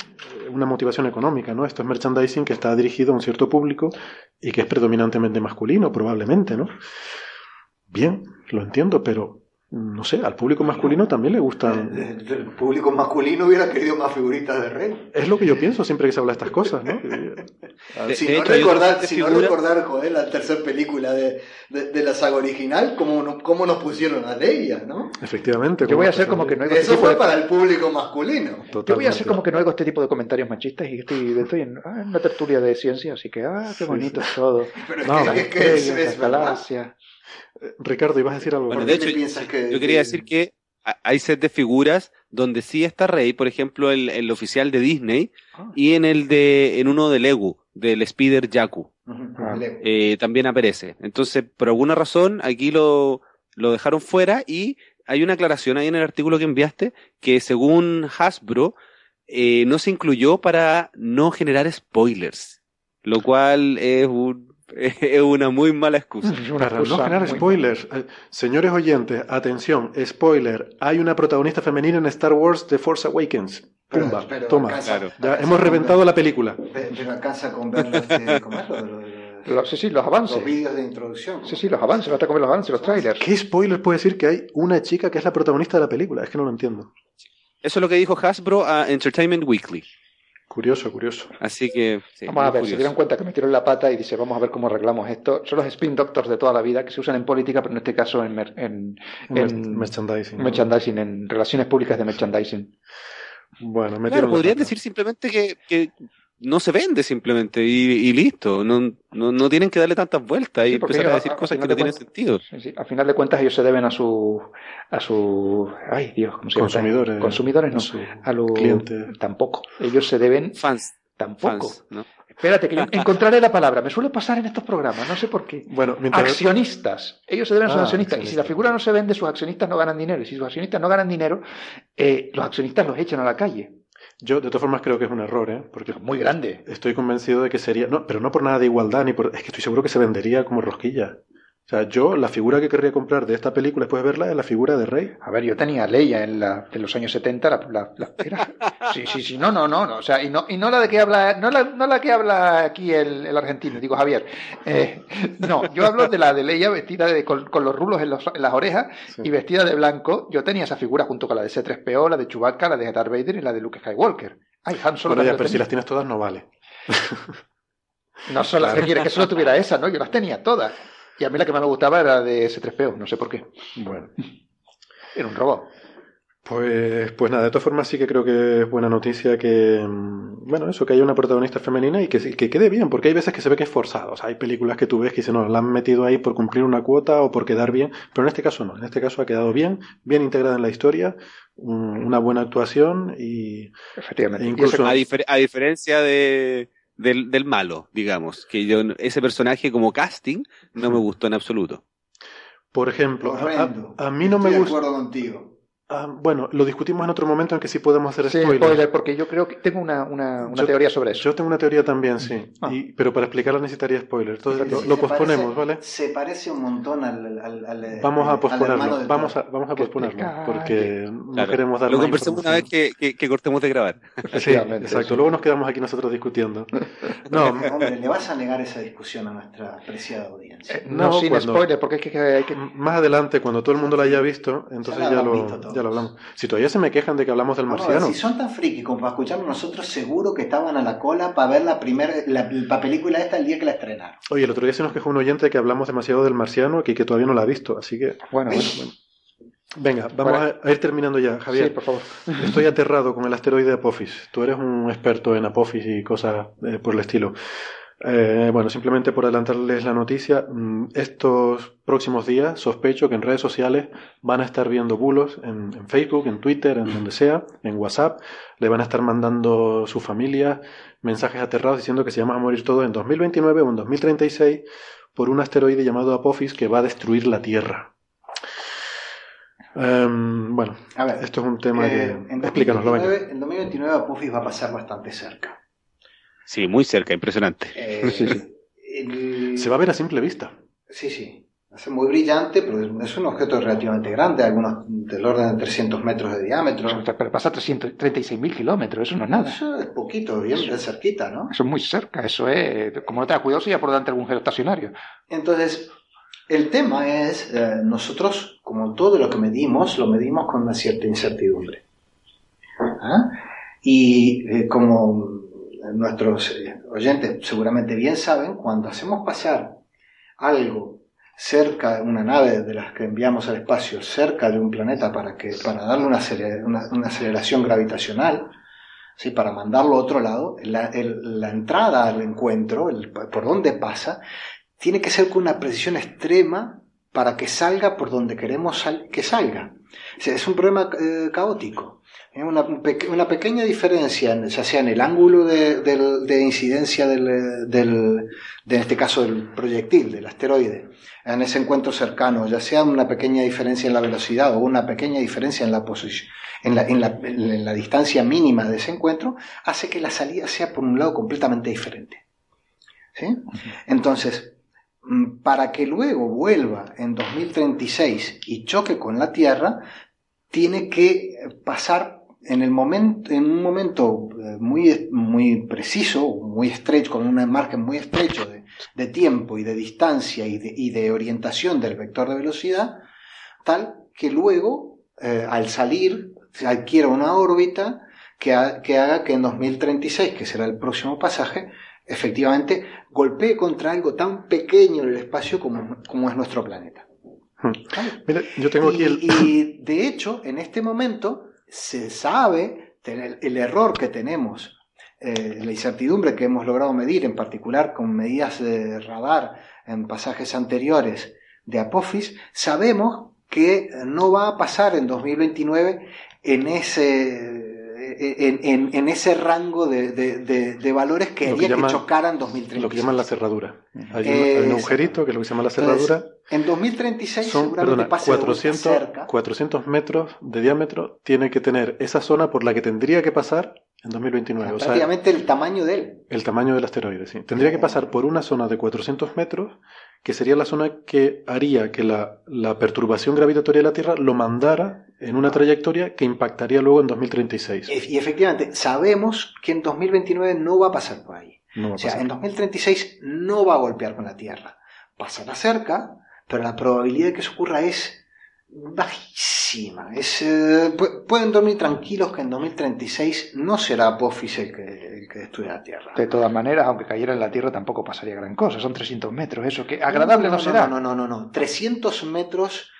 una, motivación económica, ¿no? Esto es merchandising que está dirigido a un cierto público y que es predominantemente masculino, probablemente, ¿no? Bien, lo entiendo, pero no sé, al público masculino también le gustan. El, público masculino hubiera querido más figuritas de rey. Es lo que yo pienso siempre que se habla de estas cosas, ¿no? si, no recordar, si no recordar, joder, la tercera película de, de, la saga original, cómo, cómo nos pusieron a Leia, ¿no? Efectivamente. Yo voy a hacer como que no hay Eso este fue para el público masculino. Yo voy a hacer como que no hago este tipo de comentarios machistas y estoy, estoy en, ah, una tertulia de ciencia, así que, ah, qué bonito es todo. Pero no, es que, es, es, Ricardo, ibas a decir algo. Bueno, de hecho, yo, quería decir que hay set de figuras donde sí está Rey, por ejemplo, el, el oficial de Disney, ah. y en el de, en uno de Lego, del Spider Yaku. Eh, también aparece. Entonces, por alguna razón, aquí lo, lo dejaron fuera y hay una aclaración ahí en el artículo que enviaste que según Hasbro eh, no se incluyó para no generar spoilers, lo cual es un es una muy mala excusa. Para no generar spoilers. Eh, señores oyentes, atención, spoiler. Hay una protagonista femenina en Star Wars The Force Awakens. Pumba, toma. ya hemos reventado la película. Pero alcanza con ver los, sí, sí, los avances. Los vídeos de introducción. Sí, sí, los avances, basta con ver los avances, los trailers. ¿Qué spoiler puede decir que hay una chica que es la protagonista de la película? Es que no lo entiendo. Eso es lo que dijo Hasbro a Entertainment Weekly. Curioso, curioso. Así que. vamos a ver, se dieron cuenta que metieron la pata y dice, vamos a ver cómo arreglamos esto. Son los spin doctors de toda la vida que se usan en política, pero en este caso en, en, merchandising. Merchandising, en relaciones públicas de merchandising. Bueno, metieron. Claro, podrían decir simplemente que, que no se vende simplemente y, listo. No, no, no, tienen que darle tantas vueltas y empezar a decir cosas que no tienen sentido. Sí, Al final de cuentas ellos se deben a su a su ay Dios, ¿cómo se consumidores, consumidores no, a, los clientes tampoco. Ellos se deben fans tampoco. Espérate, que yo encontraré la palabra. Me suele pasar en estos programas, no sé por qué. Bueno, Accionistas. Ellos se deben a sus ah, accionistas. Y si la figura no se vende, sus accionistas no ganan dinero. Y si sus accionistas no ganan dinero, eh, los accionistas los echan a la calle. Yo, de todas formas, creo que es un error, ¿eh? Porque muy grande. Estoy convencido de que sería. No, pero no por nada de igualdad, ni por. Es que estoy seguro que se vendería como rosquilla. O sea, yo la figura que querría comprar de esta película después de verla es la figura de Rey. A ver, yo tenía Leia en, la, en los años 70, la, la, Sí, sí, sí, no, no, no, no, o sea, y no, y no la de que habla, no la, no la que habla aquí el, el argentino, digo Javier. Eh, no, yo hablo de la de Leia vestida de, con, los rulos en, en las orejas y vestida de blanco. Yo tenía esa figura junto con la de C3PO, la de Chewbacca, la de Darth Vader y la de Luke Skywalker. Ay, Han Solo. Bueno, ya, pero si las tienes todas no vale. no solo, claro. que solo tuviera esa, ¿no? Yo las tenía todas. Y a mí la que más me gustaba era de S3PO, no sé por qué. Bueno. Era un robot. Pues, pues nada, de todas formas sí que creo que es buena noticia que, mm, bueno, eso, que haya una protagonista femenina y que, que quede bien, porque hay veces que se ve que es forzado. O sea, hay películas que tú ves que se nos la han metido ahí por cumplir una cuota o por quedar bien, pero en este caso no. En este caso ha quedado bien, bien integrada en la historia, una buena actuación y... Efectivamente. incluso... a diferencia de, del, del malo, digamos. Que yo, ese personaje como casting no me gustó en absoluto. Por ejemplo, a, mí no me gusta. de acuerdo contigo. Ah, bueno, lo discutimos en otro momento en que sí podemos hacer sí, spoiler. porque yo creo que tengo una, una, una teoría sobre eso. Yo tengo una teoría también, sí. Ah. Y, pero para explicarla necesitaría spoiler. Entonces lo, posponemos, ¿vale? Se parece un montón al. al, vamos a posponerlo. Vamos a, vamos a posponerlo. Porque no queremos dar Lo conversamos una vez que, que, cortemos de grabar. Sí, exacto. Luego nos quedamos aquí nosotros discutiendo. No, hombre, le vas a negar esa discusión a nuestra apreciada audiencia. Eh, no, sin spoiler, porque es que hay que. Más adelante, cuando todo el mundo la haya visto, entonces ya, lo, Ya lo hablamos. Si todavía se me quejan de que hablamos del marciano. si son tan friki como para escucharnos nosotros, seguro que estaban a la cola para ver la primera la, película esta el día que la estrenaron. Oye, el otro día se nos quejó un oyente de que hablamos demasiado del marciano y que todavía no la ha visto, así que. Bueno, bueno, bueno. Venga, vamos a ir terminando ya, Javier. Sí, por favor. Estoy aterrado con el asteroide Apophis. Tú eres un experto en Apophis y cosas eh, por el estilo. Eh, bueno, simplemente por adelantarles la noticia, mm, estos próximos días sospecho que en redes sociales van a estar viendo bulos en, Facebook, en Twitter, en donde sea, en WhatsApp, le van a estar mandando su familia mensajes aterrados diciendo que se llaman a morir todos en 2029 o en 2036 por un asteroide llamado Apophis que va a destruir la Tierra. Em, bueno, a ver, esto es un tema que... Eh, en 2029, en 2029 Apophis va a pasar bastante cerca. Sí, muy cerca, impresionante. Eh, Se va a ver a simple vista. Sí, sí. Es muy brillante, pero es un objeto relativamente grande, algunos del orden de 300 metros de diámetro. Pero pasa 336.000 kilómetros, eso no es nada. Eso es poquito, bien, cerquita, ¿no? Eso es muy cerca, eso es, como no te da cuidado, ya por delante de algún geoestacionario. Entonces, el tema es, eh, nosotros, como todo lo que medimos, lo medimos con una cierta incertidumbre. ¿Ah? Y eh, como nuestros eh, oyentes seguramente bien saben, cuando hacemos pasar algo cerca de una nave de las que enviamos al espacio, cerca de un planeta para, que, para darle una, aceleración gravitacional, ¿sí? para mandarlo a otro lado, la, entrada al encuentro, por donde pasa, tiene que ser con una precisión extrema para que salga por donde queremos que salga. Es un problema eh, caótico. Una, una, pequeña diferencia, ya sea en el ángulo de, incidencia del, del, de en este caso del proyectil, del asteroide, en ese encuentro cercano, ya sea una pequeña diferencia en la velocidad o una pequeña diferencia en la posición, en la, en la, en la distancia mínima de ese encuentro, hace que la salida sea por un lado completamente diferente. ¿Sí? Entonces, para que luego vuelva en 2036 y choque con la Tierra, tiene que pasar en, un momento eh, muy, preciso, muy estrecho, con un margen muy estrecho de, tiempo y de distancia y de, y de, orientación del vector de velocidad, tal que luego, eh, al salir, se adquiera una órbita que, que haga que en 2036, que será el próximo pasaje, efectivamente golpee contra algo tan pequeño en el espacio como, como es nuestro planeta. Hmm. Mira, yo tengo aquí el... y de hecho, en este momento, se sabe el error que tenemos, eh, la incertidumbre que hemos logrado medir, en particular con medidas de radar en pasajes anteriores de Apophis, sabemos que no va a pasar en 2029 en ese en, ese rango de, valores que haría que, chocaran en 2036. Lo que llaman la cerradura. Hay, un, agujerito que es lo que se llama la cerradura. en 2036 son, perdona, 400, 400 metros de diámetro tiene que tener esa zona por la que tendría que pasar en 2029. O prácticamente el tamaño de él. El tamaño del asteroide, sí. Tendría que pasar por una zona de 400 metros que sería la zona que haría que la, la, perturbación gravitatoria de la Tierra lo mandara en una trayectoria que impactaría luego en 2036. Y efectivamente, sabemos que en 2029 no va a pasar por ahí. o sea, en 2036 no va a golpear con la Tierra. Pasará cerca, pero la probabilidad de que eso ocurra es bajísima. Es, eh, pueden dormir tranquilos que en 2036 no será Apophis el que, el que destruya la Tierra. De todas maneras, aunque cayera en la Tierra tampoco pasaría gran cosa. Son 300 metros, eso que agradable no, será. No, no, no, no, 300 metros.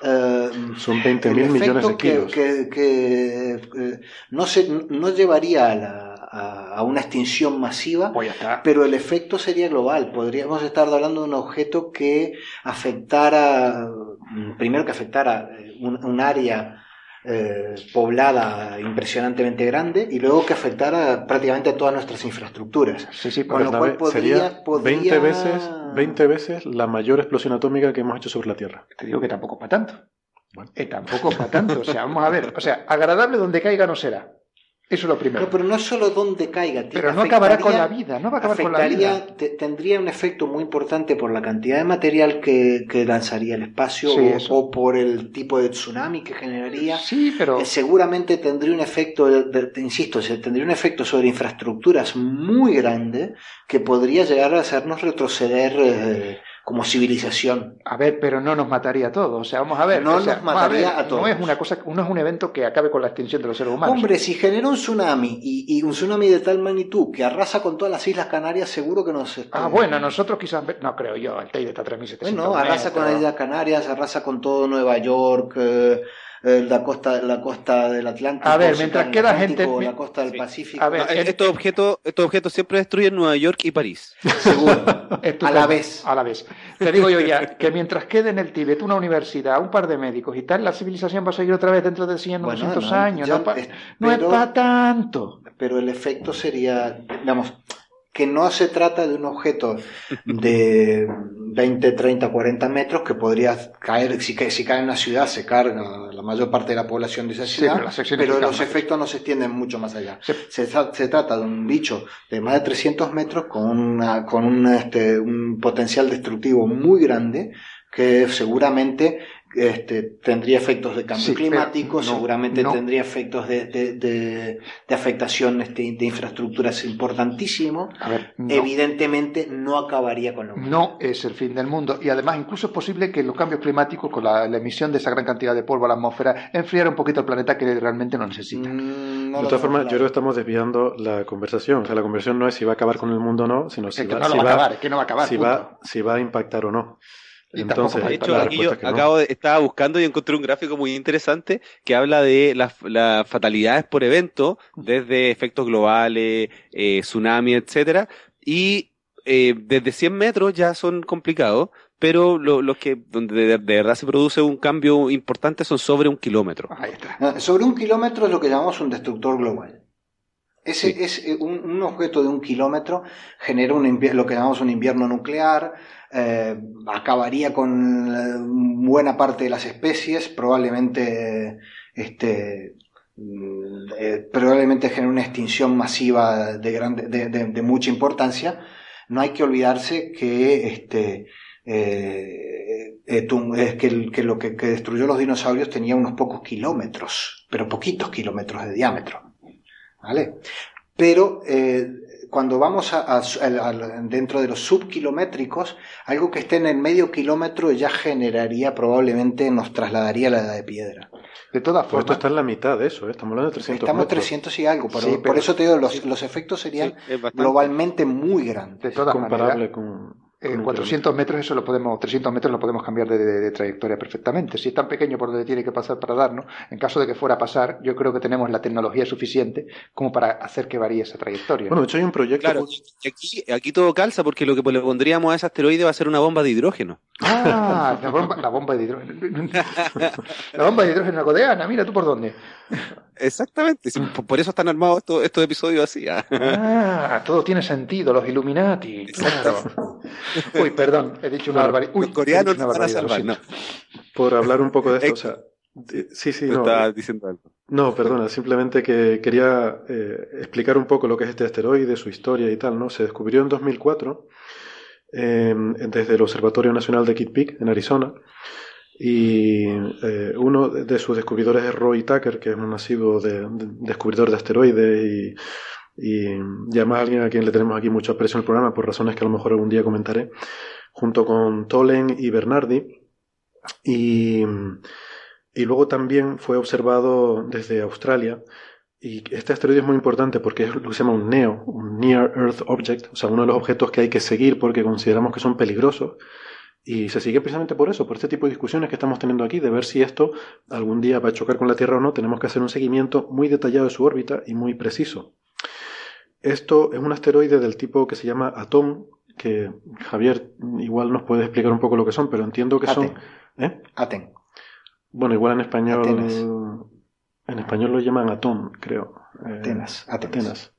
Eh, Son 20.000 millones de kilos. Que, que, eh, no, se, no llevaría a, la, a, una extinción masiva, pues pero el efecto sería global. Podríamos estar hablando de un objeto que afectara Mm, primero que afectara eh, un, área eh, poblada impresionantemente grande y luego que afectara prácticamente a todas nuestras infraestructuras. Sí, sí, con lo cual podría, 20, veces, 20 veces la mayor explosión atómica que hemos hecho sobre la Tierra. Te digo que tampoco para tanto. Bueno. Eh, tampoco para tanto. O sea, vamos a ver. O sea, agradable donde caiga no será. Eso es lo primero. pero no es solo donde caiga. Pero no acabará con la vida, no va a acabar con la vida. tendría un efecto muy importante por la cantidad de material que, lanzaría el espacio o, por el tipo de tsunami que generaría. Sí, pero... Eh, seguramente tendría un efecto, insisto, tendría un efecto sobre infraestructuras muy grande que podría llegar a hacernos retroceder. Eh, como civilización. A ver, pero no nos mataría a todos. O sea, vamos a ver. No nos mataría a, todos. No es una cosa, no es un evento que acabe con la extinción de los seres humanos. Hombre, si genera un tsunami y, un tsunami de tal magnitud que arrasa con todas las Islas Canarias, seguro que nos. Ah, bueno, nosotros quizás. No creo yo, el Teide está a 3.700. Bueno, arrasa con las Islas Canarias, arrasa con todo Nueva York. Eh, eh, la costa la costa del Atlántico a ver mientras queda gente la costa del Pacífico. A ver, estos objetos estos objetos siempre destruyen Nueva York y París seguro. A la vez. A la vez. Te digo yo ya que mientras quede en el Tíbet una universidad un par de médicos y tal la civilización va a seguir otra vez dentro de 100 o 200 años. No, es para tanto. Pero el efecto sería digamos que no se trata de un objeto de 20, 30, 40 metros que podría caer, si, si cae en una ciudad se carga la mayor parte de la población de esa ciudad, pero, los efectos no se extienden mucho más allá. Se, trata de un bicho de más de 300 metros con, una, con un, este, un potencial destructivo muy grande que seguramente este, tendría efectos de cambio climático, seguramente tendría efectos de, de, afectación este, de infraestructuras importantísimo. Evidentemente no acabaría con lo No es el fin del mundo. Y además, incluso es posible que los cambios climáticos, con la, emisión de esa gran cantidad de polvo a la atmósfera, enfriara un poquito el planeta que realmente no necesita. Mm, de todas formas, yo creo que estamos desviando la conversación. O sea, la conversación no es si va a acabar con el mundo o no, sino si, va, no va, a acabar, no si va a impactar o no. Entonces, de hecho, aquí yo acabo de, estaba buscando y encontré un gráfico muy interesante que habla de las, fatalidades por evento, desde efectos globales, eh, tsunami, etcétera, y eh, desde 100 metros ya son complicados, pero los que donde de, verdad se produce un cambio importante son sobre un kilómetro. Ah, sobre un kilómetro es lo que llamamos un destructor global. Ese es eh, un, objeto de un kilómetro genera un, lo que llamamos un invierno nuclear, eh, acabaría con eh, buena parte de las especies, probablemente este, mm, eh, probablemente genere una extinción masiva de, grande, de, mucha importancia. No hay que olvidarse que este, que, que, lo que, destruyó los dinosaurios tenía unos pocos kilómetros, pero poquitos kilómetros de diámetro. ¿Vale? Pero cuando vamos a, dentro de los subkilométricos, algo que esté en el medio kilómetro ya generaría probablemente, nos trasladaría a la edad de piedra. De todas formas. esto está en la mitad de eso, ¿eh? estamos hablando de 300 Estamos metros. 300 y algo, pero, por eso te digo, los, los efectos serían globalmente muy grandes. De todas Comparable con en 400 metros eso lo podemos, 300 metros lo podemos cambiar de, trayectoria perfectamente. Si es tan pequeño por donde tiene que pasar para darnos, en caso de que fuera a pasar, yo creo que tenemos la tecnología suficiente como para hacer que varíe esa trayectoria. Bueno, de hecho hay un proyecto. Claro, aquí, aquí todo calza porque lo que le pondríamos a ese asteroide va a ser una bomba de hidrógeno. Ah, la bomba, la bomba de hidrógeno. la bomba de hidrógeno codeana, mira tú por dónde. Exactamente, por eso están armados estos, estos episodios así. ¿ah? ah, todo tiene sentido, los Illuminati. Claro. Uy, perdón, he dicho una barbaridad. Los coreanos no van a salvar, no. Por hablar un poco de esto, o sea, sí, sí, no. Estaba diciendo algo. No, perdona, simplemente que quería eh, explicar un poco lo que es este asteroide, su historia y tal, ¿no? Se descubrió en 2004 em, desde el Observatorio Nacional de Kitt Peak, en Arizona, y eh, uno de sus descubridores es Roy Tucker, que es un nacido de, descubridor de asteroides y y, además alguien a quien le tenemos aquí mucho aprecio en el programa por razones que a lo mejor algún día comentaré, junto con Tolen y Bernardi. Y, y luego también fue observado desde Australia. Y este asteroide es muy importante porque es lo que se llama un NEO, un Near Earth Object, o sea, uno de los objetos que hay que seguir porque consideramos que son peligrosos. Y se sigue precisamente por eso, por este tipo de discusiones que estamos teniendo aquí, de ver si esto algún día va a chocar con la Tierra o no. Tenemos que hacer un seguimiento muy detallado de su órbita y muy preciso. Esto es un asteroide del tipo que se llama Atón, que Javier igual nos puede explicar un poco lo que son, pero entiendo que son... ¿eh? Aten. Bueno, igual en español... En español lo llaman Atón, creo. Eh, Atenas. Atenas.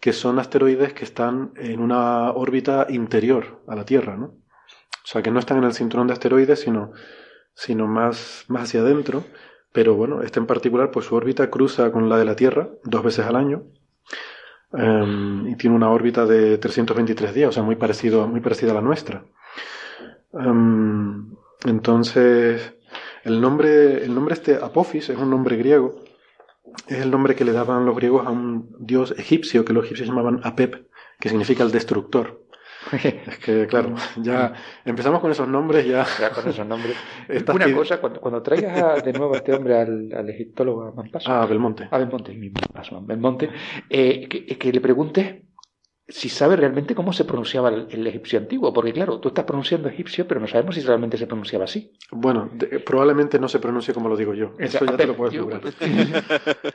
Que son asteroides que están en una órbita interior a la Tierra, ¿no? O sea, que no están en el cinturón de asteroides, sino, sino más, más hacia adentro. Pero bueno, este en particular, pues su órbita cruza con la de la Tierra dos veces al año. Em, y tiene una órbita de 323 días, o sea, muy, parecido, muy parecida a la nuestra. Em, entonces, el nombre, el nombre este Apophis es un nombre griego, es el nombre que le daban los griegos a un dios egipcio que los egipcios llamaban Apep, que significa el destructor. es que, claro, ya empezamos con esos nombres, ya. Ya con esos nombres. Una cosa, cuando, cuando traigas de nuevo a este hombre al, al egiptólogo, a Mampaso. Ah, Belmonte. A Belmonte, el Belmonte, eh, que, que le preguntes si sabe realmente cómo se pronunciaba el, egipcio antiguo, porque claro, tú estás pronunciando egipcio, pero no sabemos si realmente se pronunciaba así. Bueno, probablemente no se pronuncie como lo digo yo, eso ya te lo puedo asegurar.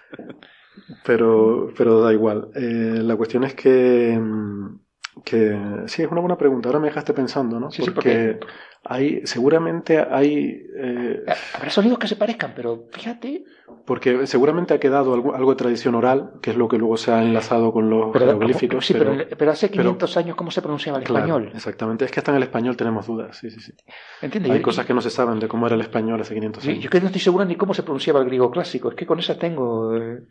pero, pero da igual. Eh, la cuestión es que mm, que sí, es una buena pregunta. Ahora me dejaste pensando, ¿no? porque, hay, seguramente hay. Eh, Habrá sonidos que se parezcan, pero fíjate. Porque seguramente ha quedado algo, algo, de tradición oral, que es lo que luego se ha enlazado con los pero, jeroglíficos. Sí, pero, hace 500 años, ¿cómo se pronunciaba el español? Exactamente, es que hasta en el español tenemos dudas. Sí, sí, sí. Hay cosas que no se saben de cómo era el español hace 500 años. Yo que no estoy seguro ni cómo se pronunciaba el griego clásico, es que con esas tengo. Eh,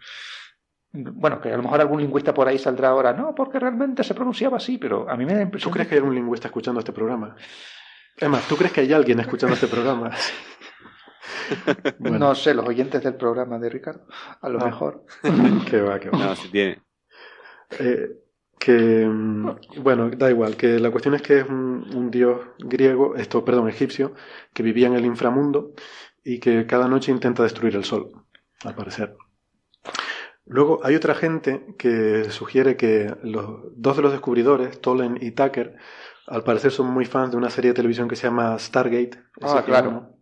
bueno, que a lo mejor algún lingüista por ahí saldrá ahora, no, porque realmente se pronunciaba así, pero a mí me da impresión. ¿Tú crees que hay algún lingüista escuchando este programa? Emma, ¿tú crees que hay alguien escuchando este programa? No sé, los oyentes del programa de Ricardo, a lo ah. mejor. que va, que va. No, si tiene. Eh, que, mm, bueno, da igual, que la cuestión es que es un, un dios griego, esto, perdón, egipcio, que vivía en el inframundo y que cada noche intenta destruir el sol, al parecer. Luego hay otra gente que sugiere que los dos de los descubridores, Tolen y Tucker, al parecer son muy fans de una serie de televisión que se llama Stargate. Ah, claro.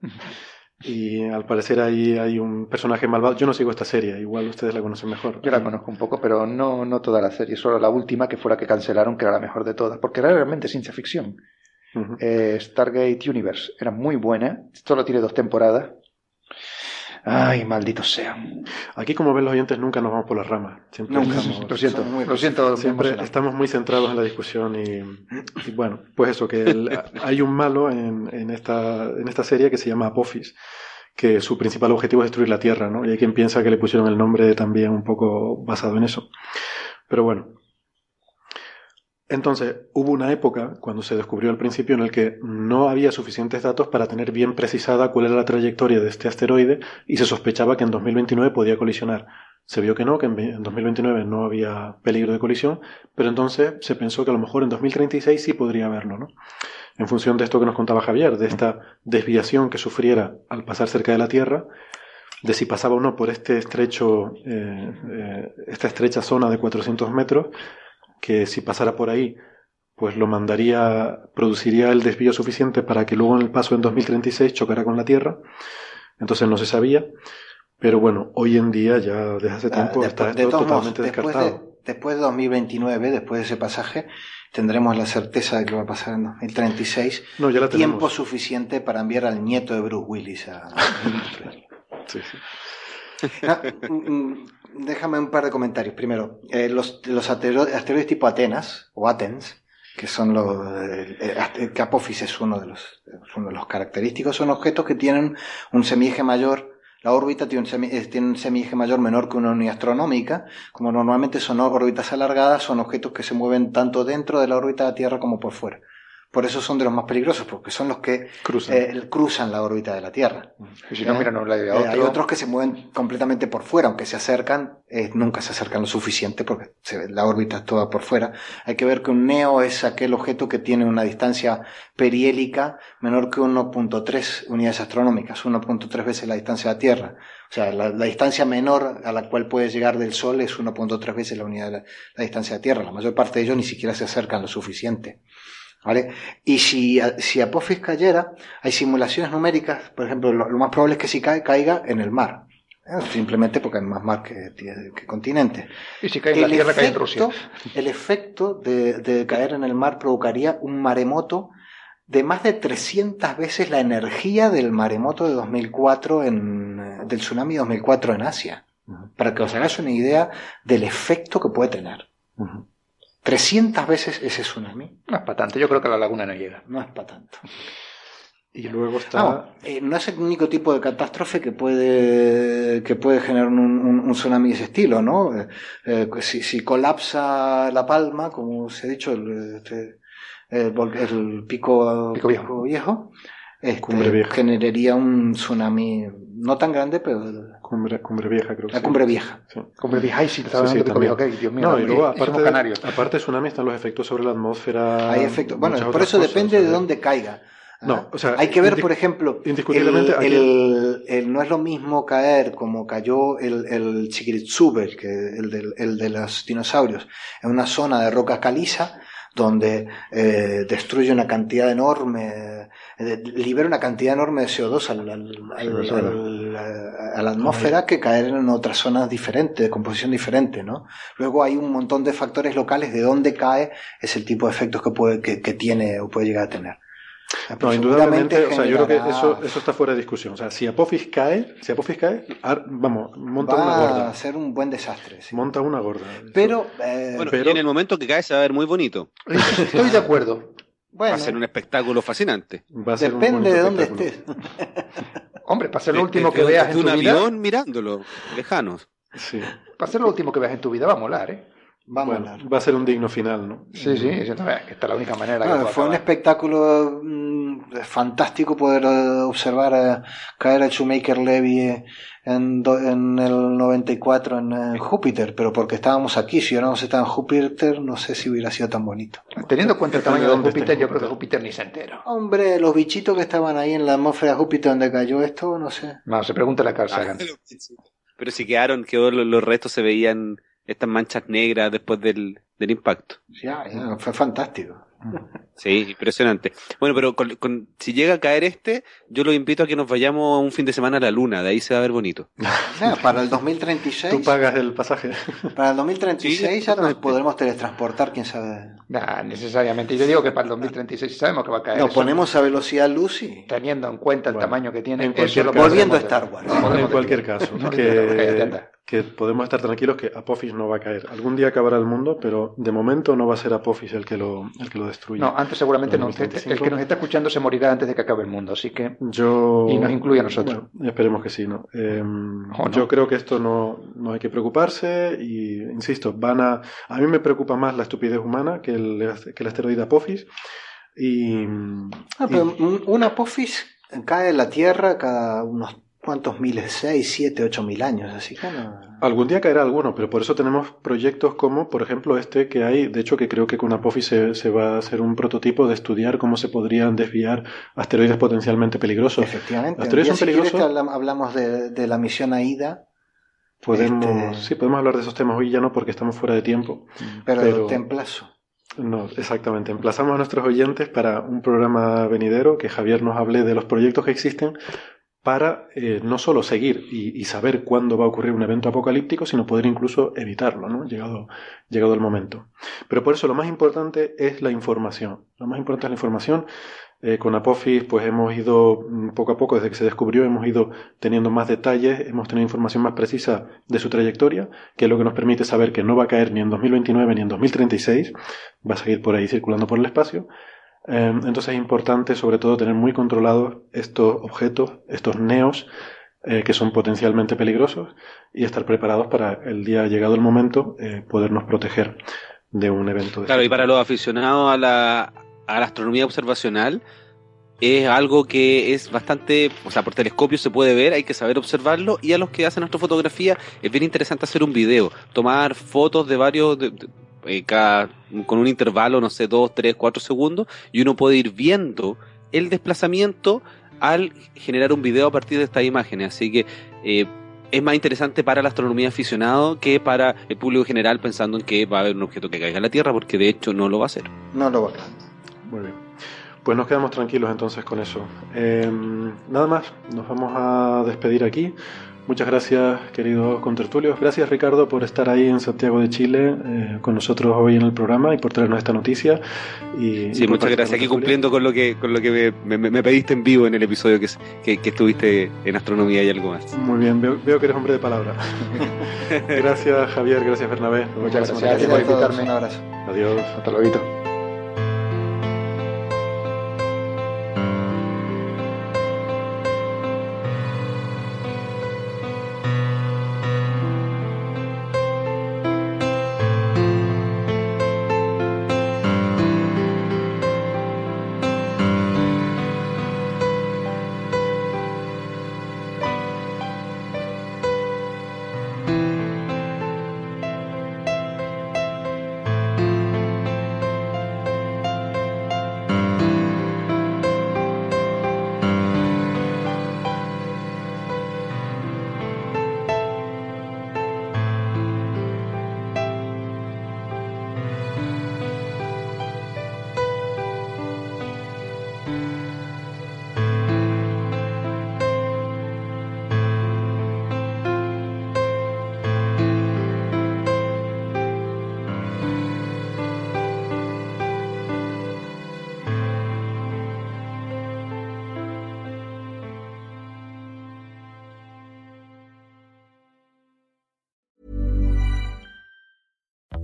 Y al parecer ahí hay un personaje malvado. Yo no sigo esta serie, igual ustedes la conocen mejor. Yo la conozco un poco, pero no, no toda la serie, solo la última que fue la que cancelaron, que era la mejor de todas, porque era realmente ciencia ficción. Eh, Stargate Universe era muy buena, solo tiene dos temporadas Ay, maldito sea. Aquí, como ven los oyentes, nunca nos vamos por las ramas. Siempre estamos, lo siento, lo siento. Siempre estamos muy centrados en la discusión y, bueno, pues eso, que hay un malo en, en, esta, en esta serie que se llama Apophis, que su principal objetivo es destruir la Tierra, ¿no? Y hay quien piensa que le pusieron el nombre también un poco basado en eso. Pero bueno, entonces, hubo una época, cuando se descubrió al principio, en el que no había suficientes datos para tener bien precisada cuál era la trayectoria de este asteroide y se sospechaba que en 2029 podía colisionar. Se vio que no, que en 2029 no había peligro de colisión, pero entonces se pensó que a lo mejor en 2036 sí podría haberlo, ¿no? En función de esto que nos contaba Javier, de esta desviación que sufriera al pasar cerca de la Tierra, de si pasaba o no por este estrecho, eh, eh, esta estrecha zona de 400 metros, que si pasara por ahí, pues lo mandaría, produciría el desvío suficiente para que luego en el paso en 2036 chocara con la Tierra. Entonces no se sabía. Pero bueno, hoy en día, ya desde hace ah, tiempo, está totalmente descartado. después de 2029, después de ese pasaje, tendremos la certeza de que va a pasar en 2036. No, ya la Tiempo suficiente para enviar al nieto de Bruce Willis a. sí, sí. Ah, mm, mm, déjame un par de comentarios. Primero, eh, los, asteroides tipo Atenas o Athens, que son los eh, eh es uno de los uno de los característicos, son objetos que tienen un semieje mayor. La órbita tiene un, eh, tiene un semieje mayor menor que una unidad astronómica. Como normalmente son órbitas alargadas, son objetos que se mueven tanto dentro de la órbita de la Tierra como por fuera. Por eso son de los más peligrosos, porque son los que cruzan, eh, cruzan la órbita de la Tierra. si no, mira, no la eh, Hay otros que se mueven completamente por fuera, aunque se acercan, eh, nunca se acercan lo suficiente porque la órbita es toda por fuera. Hay que ver que un neo es aquel objeto que tiene una distancia perihélica menor que 1.3 unidades astronómicas, 1.3 veces la distancia de la Tierra. O sea, la, distancia menor a la cual puede llegar del Sol es 1.3 veces la unidad de la distancia de la Tierra. La mayor parte de ellos ni siquiera se acercan lo suficiente. ¿Vale? Y si, si Apophis cayera, hay simulaciones numéricas, por ejemplo, lo, más probable es que si cae, caiga en el mar. ¿eh? Simplemente porque hay más mar que, que continente. Y si cae en la Tierra, cae en Rusia. El efecto de, de caer en el mar provocaría un maremoto de más de 300 veces la energía del maremoto de 2004 en, del tsunami de 2004 en Asia. Para que os hagáis una idea del efecto que puede tener. 300 veces ese tsunami. No es para tanto, yo creo que la laguna no llega. No es para tanto. Y luego está. Eh, no, es el único tipo de catástrofe que puede, que puede generar un, tsunami de ese estilo, ¿no? Eh, eh, si, colapsa La Palma, como se ha dicho, el, este, pico, viejo, este, generaría un tsunami no tan grande, pero... Cumbre, cumbre Vieja, creo que La Cumbre Vieja. Cumbre Vieja, ay, sí, estaba sí, hablando de Dios mío. No, y luego, aparte, de, aparte de tsunami, están los efectos sobre la atmósfera. Hay efectos, bueno, por eso depende de dónde caiga. No, o sea, hay que ver, por ejemplo, indiscutiblemente el, el, no es lo mismo caer como cayó el, el Chiquiritsuber, que el de, el de los dinosaurios, en una zona de roca caliza, donde eh, destruye una cantidad enorme, eh, libera una cantidad enorme de CO2 al, al, a la atmósfera que caer en otras zonas diferentes, de composición diferente, ¿no? Luego hay un montón de factores locales de dónde cae, es el tipo de efectos que puede, que, que tiene o puede llegar a tener. No, indudablemente, o sea, yo creo que eso, eso está fuera de discusión. O sea, si Apophis cae, si Apophis cae, vamos, monta una gorda. Va a ser un buen desastre. Monta una gorda. Pero, eh, bueno, pero... en el momento que cae se va a ver muy bonito. Estoy de acuerdo. Bueno, va a ser un espectáculo fascinante. Depende de dónde estés. Hombre, para ser lo último que veas en tu vida. un avión mirándolo, lejanos. Sí. Para ser lo último que veas en tu vida va a molar, ¿eh? Va a, bueno, va a ser un digno final, ¿no? Sí, sí, que esta es la única manera. Claro, fue un espectáculo mmm, fantástico poder uh, observar uh, caer a Shoemaker Levy en, do, en el 94 en, en, Júpiter, pero porque estábamos aquí, si hubiéramos estado en Júpiter, no sé si hubiera sido tan bonito. Teniendo en cuenta el tamaño de Júpiter, yo creo que Júpiter ni se entero. Hombre, los bichitos que estaban ahí en la atmósfera de Júpiter donde cayó esto, no sé. No, se pregunta la Carl Sagan. pero si quedaron, quedó, los restos se veían estas manchas negras después del, del impacto. Ya, fue fantástico. Sí, impresionante. Bueno, pero con, con, si llega a caer este, yo lo invito a que nos vayamos un fin de semana a la luna, de ahí se va a ver bonito. Ya, para el 2036. Tú pagas el pasaje. Para el 2036 sí, ya nos podremos teletransportar, quién sabe. Nah, necesariamente. Yo digo que para el 2036 sabemos que va a caer. Nos ponemos a velocidad luz y. Teniendo en cuenta el bueno, tamaño que tiene. En cualquier caso, volviendo a Star Wars. En cualquier caso. que, que podemos estar tranquilos que Apophis no va a caer. Algún día acabará el mundo, pero de momento no va a ser Apophis el que lo, el que lo destruya. No, antes seguramente no. El que nos está escuchando se morirá antes de que acabe el mundo, así que. Yo. Y nos incluye a nosotros. Bueno, esperemos que sí, ¿no? Eh, no. Yo creo que esto no, no hay que preocuparse y, insisto, van a. A mí me preocupa más la estupidez humana que el, que el asteroide Apophis. Y. Ah, pero y... un Apophis cae en la Tierra cada unos ¿Cuántos miles? ¿Seis, siete, ocho mil años? Así que no... Algún día caerá alguno, pero por eso tenemos proyectos como, por ejemplo, este que hay, de hecho que creo que con Apophis se, se va a hacer un prototipo de estudiar cómo se podrían desviar asteroides potencialmente peligrosos. Efectivamente. Asteroides son si peligrosos. hablamos de, de, la misión AIDA. Podemos, este... sí, podemos hablar de esos temas hoy ya no porque estamos fuera de tiempo. Pero, pero... te emplazo. No, exactamente. Emplazamos a nuestros oyentes para un programa venidero que Javier nos hable de los proyectos que existen para eh, no solo seguir y, saber cuándo va a ocurrir un evento apocalíptico, sino poder incluso evitarlo, ¿no? Llegado, llegado el momento. Pero por eso lo más importante es la información. Lo más importante es la información. Eh, con Apophis, pues hemos ido poco a poco, desde que se descubrió, hemos ido teniendo más detalles, hemos tenido información más precisa de su trayectoria, que es lo que nos permite saber que no va a caer ni en 2029 ni en 2036, va a seguir por ahí circulando por el espacio, entonces es importante sobre todo tener muy controlados estos objetos, estos neos, eh, que son potencialmente peligrosos, y estar preparados para el día llegado el momento eh, podernos proteger de un evento. De claro, y para los aficionados a la, a la astronomía observacional, es algo que es bastante, o sea, por telescopio se puede ver, hay que saber observarlo, y a los que hacen astrofotografía es bien interesante hacer un video, tomar fotos de varios... De, de, eh, cada, con un intervalo, no sé, dos, tres, cuatro segundos, y uno puede ir viendo el desplazamiento al generar un video a partir de estas imágenes. Así que eh, es más interesante para la astronomía aficionado que para el público general pensando en que va a haber un objeto que caiga a la Tierra, porque de hecho no lo va a hacer. No lo va a hacer. Muy bien. Pues nos quedamos tranquilos entonces con eso. Eh, nada más, nos vamos a despedir aquí. Muchas gracias, queridos contertulios. Gracias, Ricardo, por estar ahí en Santiago de Chile eh, con nosotros hoy en el programa y por traernos esta noticia. Y, sí, y muchas gracias. Aquí cumpliendo con lo que con lo que me, me, me, pediste en vivo en el episodio que, que, que, estuviste en astronomía y algo más. Muy bien, veo, veo que eres hombre de palabra. gracias, Javier. Gracias, Bernabé. Muchas gracias, gracias por invitarme. Un abrazo. Adiós. Hasta luego.